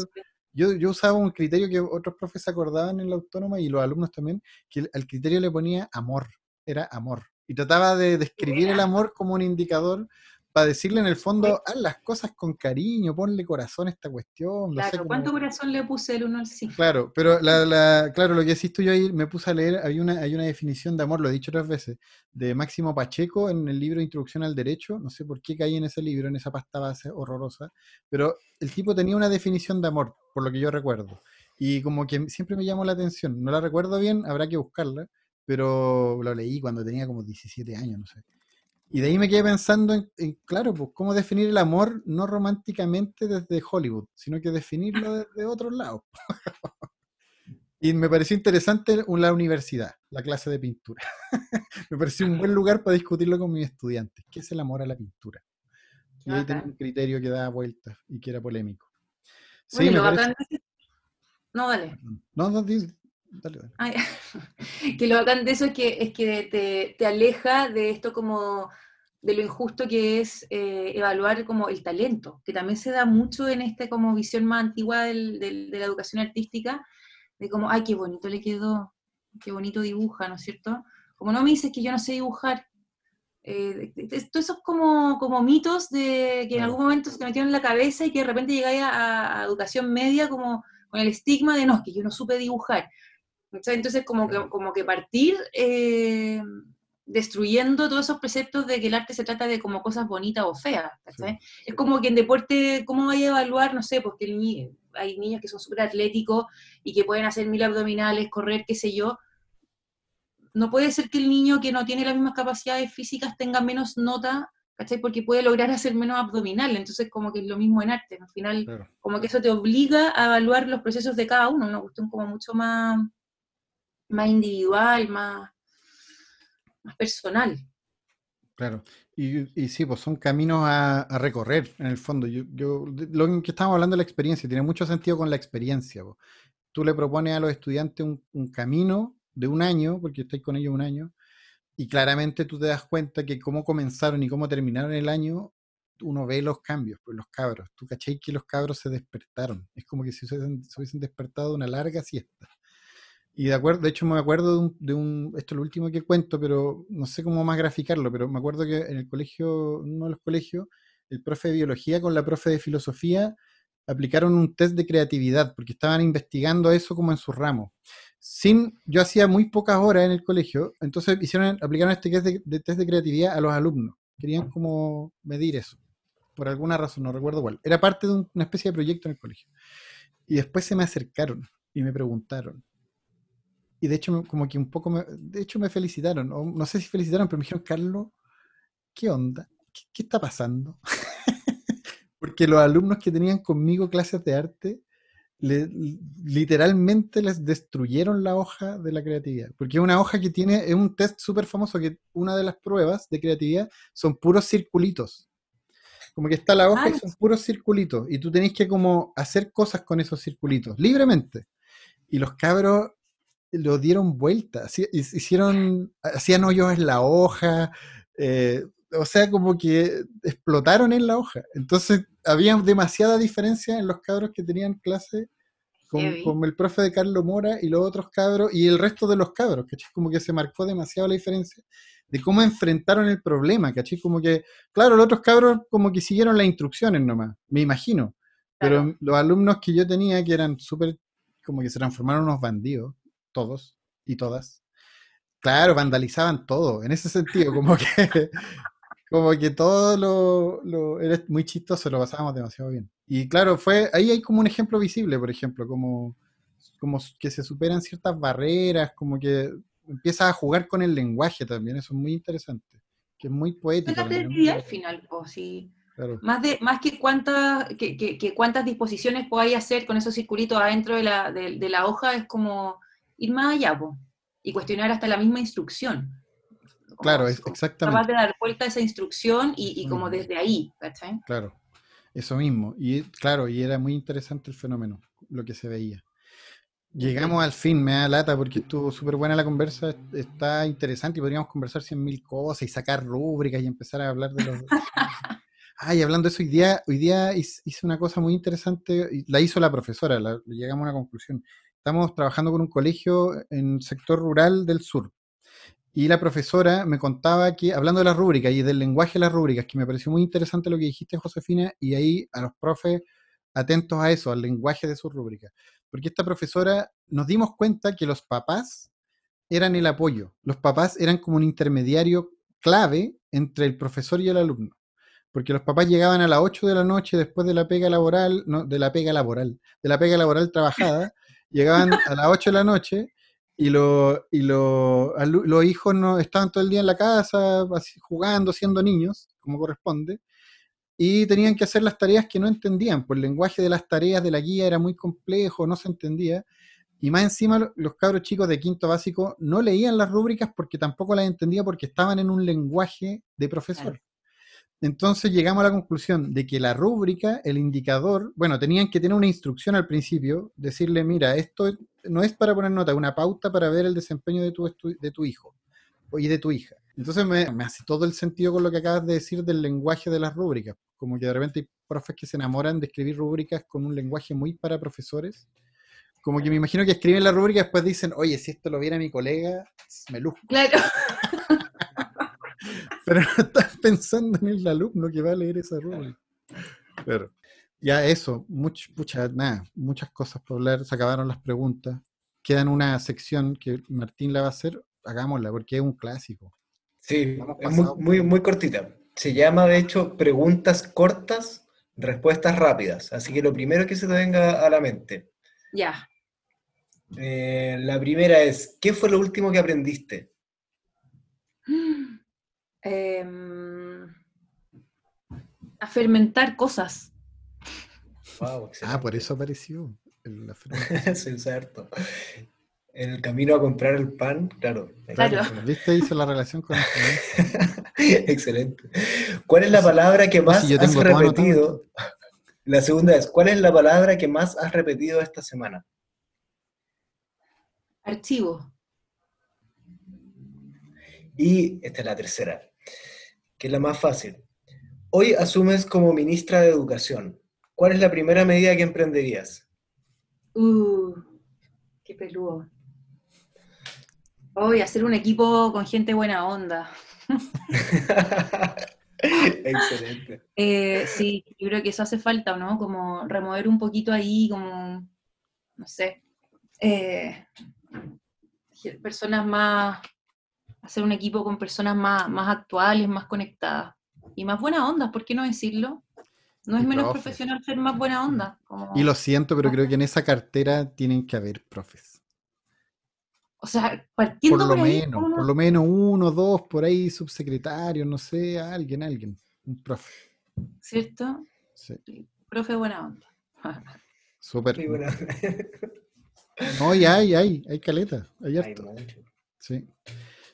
[SPEAKER 1] Yo, yo usaba un criterio que otros profes acordaban en la autónoma y los alumnos también, que al criterio le ponía amor, era amor. Y trataba de describir el amor como un indicador para decirle en el fondo, haz las cosas con cariño, ponle corazón a esta cuestión.
[SPEAKER 3] Claro, ¿cuánto corazón le puse el uno al sí?
[SPEAKER 1] Claro, pero la, claro, lo que hiciste yo ahí, me puse a leer, hay una, hay una definición de amor, lo he dicho otras veces, de Máximo Pacheco en el libro Introducción al Derecho, no sé por qué caí en ese libro, en esa pasta base horrorosa, pero el tipo tenía una definición de amor, por lo que yo recuerdo, y como que siempre me llamó la atención, no la recuerdo bien, habrá que buscarla, pero lo leí cuando tenía como 17 años, no sé. Y de ahí me quedé pensando en, claro, pues cómo definir el amor no románticamente desde Hollywood, sino que definirlo desde otros lados. y me pareció interesante la universidad, la clase de pintura. me pareció un buen lugar para discutirlo con mis estudiantes. ¿Qué es el amor a la pintura? Y ahí tenía un criterio que daba vueltas y que era polémico.
[SPEAKER 3] Sí, lo parece... No, dale.
[SPEAKER 1] No, no,
[SPEAKER 3] que lo bacán de eso es que, es que te, aleja de esto como de lo injusto que es eh, evaluar como el talento, que también se da mucho en esta como visión más antigua de la educación artística, de como, ay, qué bonito le quedó, qué bonito dibuja, ¿no es cierto? Como no me dices que yo no sé dibujar. Eh, todos esos como, como mitos de que en algún momento se te metieron en la cabeza y que de repente llegáis a, a educación media como con el estigma de no, es que yo no supe dibujar. Entonces, como que, como que partir eh, destruyendo todos esos preceptos de que el arte se trata de como cosas bonitas o feas. Es como que en deporte, ¿cómo vaya a evaluar? No sé, porque hay niños que son súper atléticos y que pueden hacer mil abdominales, correr, qué sé yo. No puede ser que el niño que no tiene las mismas capacidades físicas tenga menos nota ¿cachai? Porque puede lograr hacer menos abdominales, entonces como que es lo mismo en arte, al final como que eso te obliga a evaluar los procesos de cada uno, una cuestión como mucho más, más individual, más, más personal.
[SPEAKER 1] Claro, y, y, sí, pues son caminos a, recorrer en el fondo. Yo, yo, lo que estamos hablando de la experiencia, tiene mucho sentido con la experiencia. tú le propones a los estudiantes un, camino de un año, porque estáis con ellos un año, y claramente tú te das cuenta que cómo comenzaron y cómo terminaron el año, uno ve los cambios, pues los cabros. Tú caché que los cabros se despertaron. Es como que si se hubiesen, despertado de una larga siesta. Y de acuerdo, de hecho me acuerdo de un, de un, esto es lo último que cuento, pero no sé cómo más graficarlo, pero me acuerdo que en el colegio, uno de los colegios, el profe de biología con la profe de filosofía aplicaron un test de creatividad, porque estaban investigando eso como en su ramo. Sin, yo hacía muy pocas horas en el colegio, entonces hicieron, aplicaron este test de, test de creatividad a los alumnos. Querían como medir eso, por alguna razón, no recuerdo cuál. Era parte de una especie de proyecto en el colegio. Y después se me acercaron y me preguntaron. Y de hecho, como que un poco, me, de hecho me felicitaron, no sé si felicitaron, pero me dijeron, Carlos, ¿qué onda? qué está pasando? Porque los alumnos que tenían conmigo clases de arte, literalmente les destruyeron la hoja de la creatividad. Porque es una hoja que tiene, es un test súper famoso que una de las pruebas de creatividad son puros circulitos. Como que está la hoja y son puros circulitos. Y tú tenés que como hacer cosas con esos circulitos, libremente. Y los cabros lo dieron vuelta, hicieron, hacían hoyos en la hoja, eh, o sea, como que explotaron en la hoja. Entonces, había demasiada diferencia en los cabros que tenían clase con, el profe de Carlos Mora y los otros cabros y el resto de los cabros, ¿cachai? Como que se marcó demasiado la diferencia de cómo enfrentaron el problema, ¿cachai? Como que, claro, los otros cabros como que siguieron las instrucciones nomás, me imagino. Pero los alumnos que yo tenía, que eran súper, como que se transformaron en unos bandidos, todos y todas. Claro, vandalizaban todo, en ese sentido, como que como que todo lo, lo, era muy chistoso, lo pasábamos demasiado bien. Y claro, fue ahí hay como un ejemplo visible, por ejemplo, como, como que se superan ciertas barreras, como que empiezas a jugar con el lenguaje también, eso es muy interesante, que es muy poético.
[SPEAKER 3] al final, pues sí. Más, de, más que, cuántas, que, que, cuántas disposiciones podáis hacer con esos circulitos adentro de la, de, de la hoja, es como ir más allá, po, y cuestionar hasta la misma instrucción
[SPEAKER 1] claro, es, exactamente.
[SPEAKER 3] Capaz de dar vuelta a esa instrucción y, como desde ahí, ¿cachai?
[SPEAKER 1] Claro, eso mismo. Y claro, y era muy interesante el fenómeno, lo que se veía. Llegamos al fin, me da lata porque estuvo súper buena la conversa, está interesante y podríamos conversar cien mil cosas y sacar rúbricas y empezar a hablar de los... Ay, hablando de eso, hoy día, hoy día hice una cosa muy interesante, la hizo la profesora, llegamos a una conclusión. Estamos trabajando con un colegio en el sector rural del sur. Y la profesora me contaba que, hablando de las rúbricas y del lenguaje de las rúbricas, que me pareció muy interesante lo que dijiste, Josefina, y ahí a los profes atentos a eso, al lenguaje de sus rúbricas. Porque esta profesora nos dimos cuenta que los papás eran el apoyo. Los papás eran como un intermediario clave entre el profesor y el alumno. Porque los papás llegaban a las 8 de la noche después de la pega laboral, no, de la pega laboral, de la pega laboral trabajada, llegaban a las 8 de la noche y, lo, y lo, los hijos no estaban todo el día en la casa jugando, siendo niños, como corresponde, y tenían que hacer las tareas que no entendían, pues el lenguaje de las tareas de la guía era muy complejo, no se entendía, y más encima los cabros chicos de quinto básico no leían las rúbricas porque tampoco las entendía porque estaban en un lenguaje de profesor. Entonces llegamos a la conclusión de que la rúbrica, el indicador, bueno, tenían que tener una instrucción al principio, decirle, mira, esto no es para poner nota, es una pauta para ver el desempeño de tu, de tu hijo y de tu hija. Entonces me, hace todo el sentido con lo que acabas de decir del lenguaje de las rúbricas, como que de repente hay profes que se enamoran de escribir rúbricas con un lenguaje muy para profesores. Como que me imagino que escriben la rúbrica y después dicen, oye, si esto lo viera mi colega, me luzco.
[SPEAKER 3] Claro.
[SPEAKER 1] Pero no estás pensando en el alumno que va a leer esa rúbrica. Pero ya eso, nada, muchas cosas por hablar, se acabaron las preguntas. Quedan una sección que Martín la va a hacer, hagámosla, porque es un clásico.
[SPEAKER 2] Sí, es muy, muy, cortita. Se llama, de hecho, preguntas cortas, respuestas rápidas. Así que lo primero que se te venga a la mente.
[SPEAKER 3] Ya.
[SPEAKER 2] Eh, la primera es, ¿qué fue lo último que aprendiste?
[SPEAKER 3] Em, a fermentar cosas.
[SPEAKER 1] ah, por eso apareció.
[SPEAKER 2] El, sí, cierto. En el camino a comprar el pan, claro.
[SPEAKER 3] Claro.
[SPEAKER 1] ¿Viste? Hizo la relación con
[SPEAKER 2] Excelente. ¿Cuál es la palabra que más has repetido? La segunda es, ¿cuál es la palabra que más has repetido esta semana?
[SPEAKER 3] Archivo.
[SPEAKER 2] Y esta es la tercera, que es la más fácil. Hoy asumes como ministra de Educación. ¿Cuál es la primera medida que emprenderías?
[SPEAKER 3] Uh, qué peludo. Hoy hacer un equipo con gente buena onda.
[SPEAKER 2] Excelente.
[SPEAKER 3] Eh, sí, yo creo que eso hace falta, ¿no? Como remover un poquito ahí, como, no sé, eh, personas más, hacer un equipo con personas más, más actuales, más conectadas y más buena onda, ¿por qué no decirlo? No es
[SPEAKER 1] Y
[SPEAKER 3] menos
[SPEAKER 1] profes.
[SPEAKER 3] profesional ser más buena onda. como-
[SPEAKER 1] Y lo siento, pero creo que en esa cartera tienen que haber profes.
[SPEAKER 3] O sea, partiendo
[SPEAKER 1] Por lo
[SPEAKER 3] por ahí,
[SPEAKER 1] menos, por lo menos uno, dos, por ahí, subsecretarios, no sé, alguien, alguien. Un profe.
[SPEAKER 3] ¿cierto?
[SPEAKER 1] Sí,
[SPEAKER 3] Profe buena onda.
[SPEAKER 1] súper.
[SPEAKER 2] Sí, bueno.
[SPEAKER 1] No, y hay, hay, hay caleta, hay
[SPEAKER 2] Hay
[SPEAKER 1] harto.
[SPEAKER 2] mucho.
[SPEAKER 1] Sí.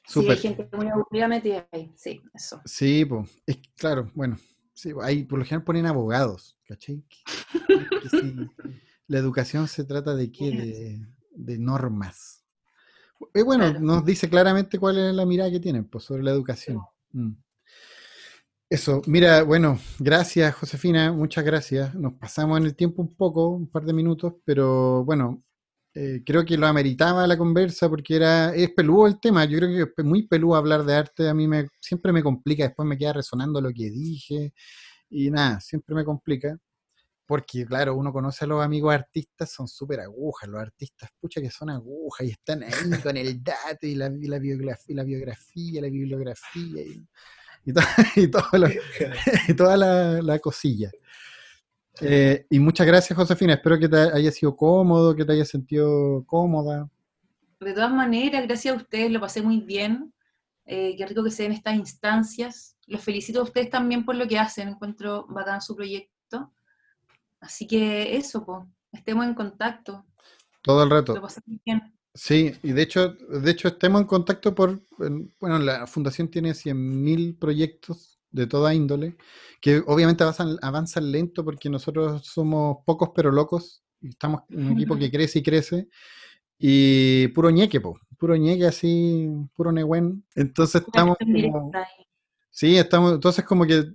[SPEAKER 3] Sí,
[SPEAKER 1] Súper.
[SPEAKER 3] hay gente muy aburrida metida ahí. Sí, eso.
[SPEAKER 1] Sí, pues, es claro, bueno, sí, ahí por lo general ponen abogados, ¿cachai? Que- que sí, la educación se trata de qué, de, de normas. Eh, bueno,
[SPEAKER 3] Claro.
[SPEAKER 1] nos dice claramente cuál es la mirada que tienen pues, sobre la educación. Mm. Eso, mira, bueno, gracias Josefina, muchas gracias. Nos pasamos en el tiempo un poco, un par de minutos, pero bueno, eh, creo que lo ameritaba la conversa porque era, es peludo el tema. Yo creo que es muy peludo hablar de arte. A mí me, siempre me complica, después me queda resonando lo que dije y nada, siempre me complica. Porque, claro, uno conoce a los amigos artistas, son súper agujas, los artistas, pucha que son agujas y están ahí con el dato y la, y la, biografía, la bibliografía y, y, to- y todo lo- y toda la cosilla. Eh, y muchas gracias, Josefina. Espero que te haya sido cómodo, que te haya sentido cómoda.
[SPEAKER 3] De todas maneras, gracias a ustedes, lo pasé muy bien. Eh, qué rico que se den estas instancias. Los felicito a ustedes también por lo que hacen. Encuentro bacán su proyecto. Así que eso, pues, estemos en contacto.
[SPEAKER 1] Todo el
[SPEAKER 3] Lo
[SPEAKER 1] rato.
[SPEAKER 3] pasé muy bien.
[SPEAKER 1] Sí, y de hecho, de hecho estemos en contacto por, en- bueno, la fundación tiene 100.000 proyectos de toda índole, que obviamente avanzan, avanzan lento porque nosotros somos pocos pero locos, y estamos en un equipo que crece y crece, y puro ñeque, po, puro ñeque así, puro negüen. Entonces estamos como. Sí, estamos, entonces como que,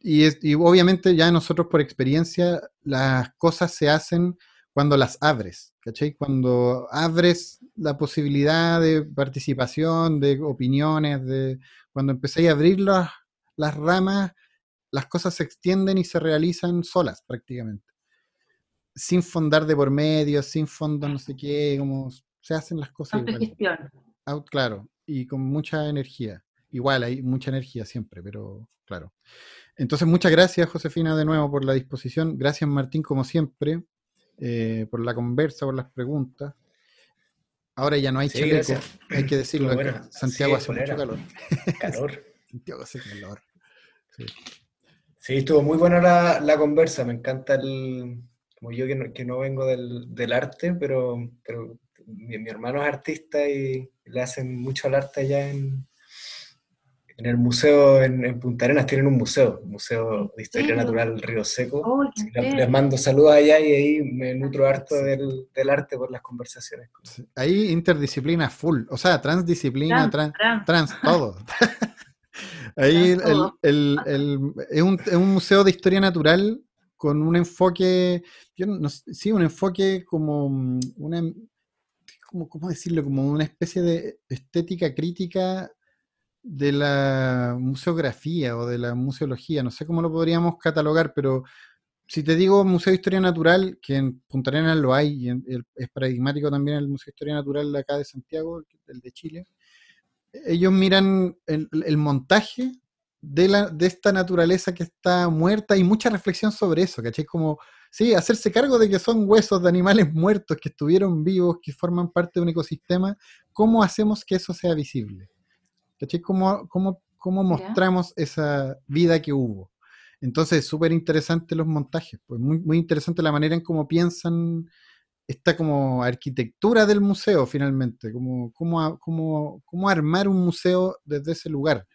[SPEAKER 1] y, es- y obviamente ya nosotros por experiencia, las cosas se hacen cuando las abres, ¿cachai? Cuando abres la posibilidad de participación, de opiniones, de cuando empecéis a abrir las, las ramas, las cosas se extienden y se realizan solas prácticamente. Sin fondar de por medio, sin fondo no sé qué, como se hacen las cosas.
[SPEAKER 3] Autogestión.
[SPEAKER 1] Out, claro, y con mucha energía. Igual hay mucha energía siempre, pero claro. Entonces, muchas gracias, Josefina, de nuevo por la disposición. Gracias, Martín, como siempre, eh, por la conversa, por las preguntas. Ahora ya no hay
[SPEAKER 2] Sí,
[SPEAKER 1] chaleco,
[SPEAKER 2] gracias.
[SPEAKER 1] hay que decirlo.
[SPEAKER 2] Buena.
[SPEAKER 1] Santiago hace mucho calor.
[SPEAKER 2] Calor.
[SPEAKER 1] Santiago hace calor. Sí.
[SPEAKER 2] Sí, estuvo muy buena la, la conversa. Me encanta el. Como yo que no, que no vengo del, del arte, pero, pero mi, mi hermano es artista y le hacen mucho al arte allá en, en el museo, en, en Punta Arenas. Tienen un museo, museo de historia natural Río Seco.
[SPEAKER 3] Oh,
[SPEAKER 2] Sí, les mando saludos allá y ahí me nutro harto del, del arte por las conversaciones.
[SPEAKER 1] Sí. Ahí interdisciplina full, o sea, transdisciplina,
[SPEAKER 3] Trans,
[SPEAKER 1] trans,
[SPEAKER 3] trans.
[SPEAKER 1] trans, todo. Ahí el- el- el- es, un, es un museo de historia natural con un enfoque, yo no sí, un enfoque como mm, una, como, ¿cómo decirlo? Como una especie de estética crítica de la museografía o de la museología, no sé cómo lo podríamos catalogar, pero si te digo Museo de Historia Natural, que en Punta Arenas lo hay, y en- el- es paradigmático también el Museo de Historia Natural de acá de Santiago, el de Chile, ellos miran el, el montaje de, la, de esta naturaleza que está muerta y mucha reflexión sobre eso, ¿cachai? Como, sí, hacerse cargo de que son huesos de animales muertos que estuvieron vivos, que forman parte de un ecosistema, ¿cómo hacemos que eso sea visible? ¿Cachai? ¿Cómo, cómo, cómo mostramos esa vida que hubo? Entonces, súper interesante los montajes, pues muy, muy interesante la manera en cómo piensan esta como arquitectura del museo finalmente, como cómo- cómo armar un museo desde ese lugar.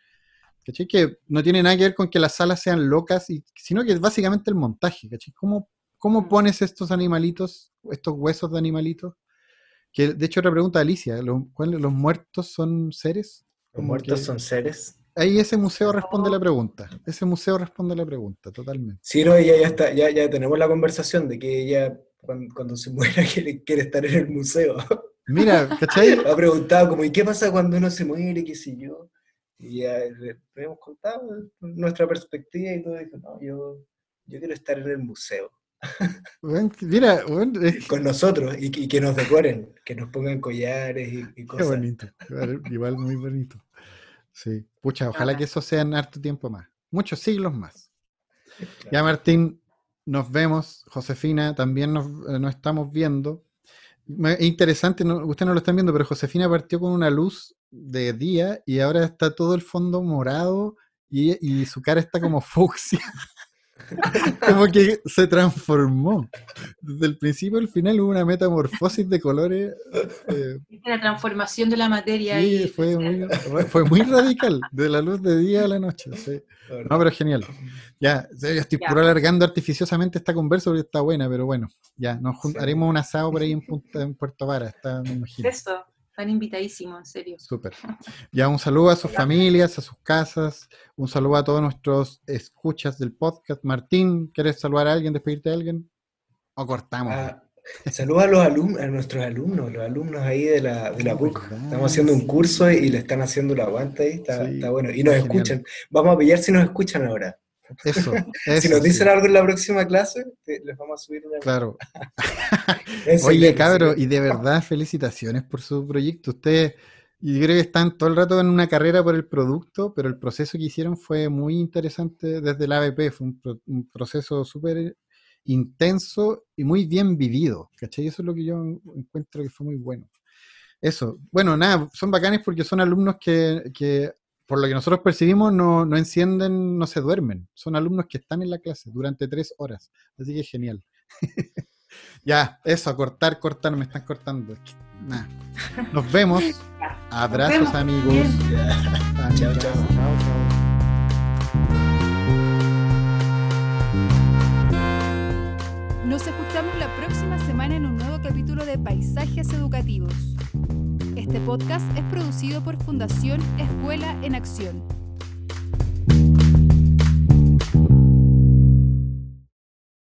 [SPEAKER 1] ¿Cachai? Que no tiene nada que ver con que las salas sean locas, y, sino que es básicamente el montaje, ¿cachai? ¿Cómo, cómo
[SPEAKER 3] Mm.
[SPEAKER 1] pones estos animalitos, estos huesos de animalitos Que de hecho otra pregunta Alicia, ¿los, ¿los muertos son seres?
[SPEAKER 2] Los muertos son seres.
[SPEAKER 1] Ahí ese museo responde la pregunta. Ese museo responde la pregunta, totalmente.
[SPEAKER 2] Sí, no, ella ya está, ya, ya tenemos la conversación de que ella cuando, se muera quiere, quiere, estar en el museo.
[SPEAKER 1] Mira, ¿cachai?
[SPEAKER 2] ha preguntado como, ¿y qué pasa cuando uno se muere? ¿Qué sé yo? Y ya le, hemos contado nuestra perspectiva y todo. Y dijo, no, yo, yo quiero estar en el museo.
[SPEAKER 1] mira,
[SPEAKER 2] con nosotros y, que nos decoren, que nos pongan collares y, cosas.
[SPEAKER 1] Qué bonito, igual muy bonito. Sí, pucha, ojalá que eso sea en harto tiempo más, muchos siglos más. Ya Martín, nos vemos, Josefina, también nos, eh, nos estamos viendo. Es interesante, no, ustedes no lo están viendo, pero Josefina partió con una luz de día y ahora está todo el fondo morado y, y su cara está como fucsia. como que se transformó. Desde el principio al final hubo una metamorfosis de colores.
[SPEAKER 3] Eh, la transformación de la materia.
[SPEAKER 1] Sí, fue, muy, fue muy radical, de la luz de día a la noche. No, pero genial. Ya, estoy puro alargando artificiosamente esta conversa porque está buena, pero bueno, ya, nos haremos un asado por ahí en, en Puerto Vara, está, me imagino.
[SPEAKER 3] Eso. Están invitadísimos, en serio.
[SPEAKER 1] Súper. Ya un saludo a sus familias, a sus casas, un saludo a todos nuestros escuchas del podcast. Martín, ¿quieres saludar a alguien, despedirte de alguien? ¿O cortamos?
[SPEAKER 2] Ah, saludos a los alumnos, a nuestros alumnos, los alumnos ahí de la, de la PUC. Estamos haciendo un curso y le están haciendo la aguanta ahí, está, bueno. Y nos escuchan. Vamos a pillar si nos escuchan ahora.
[SPEAKER 1] Eso,
[SPEAKER 2] si nos dicen algo en la próxima clase, les vamos a subir una.
[SPEAKER 1] Claro. Oye, cabro, y de verdad, felicitaciones por su proyecto. Ustedes, yo creo que están todo el rato en una carrera por el producto, pero el proceso que hicieron fue muy interesante desde la ABP. Fue un, proceso súper intenso y muy bien vivido. ¿Cachai? Eso es lo que yo encuentro que fue muy bueno. Eso. Bueno, nada, son bacanes porque son alumnos que, que por lo que nosotros percibimos, no, no, encienden, no se duermen. Son alumnos que están en la clase durante tres horas. Así que genial. ya, eso, a cortar, cortar, me están cortando. Nos vemos. Abrazos, amigos. chao, chao.
[SPEAKER 4] Nos escuchamos la próxima semana en un nuevo capítulo de Paisajes Educativos. Este podcast es producido por Fundación Escuela en Acción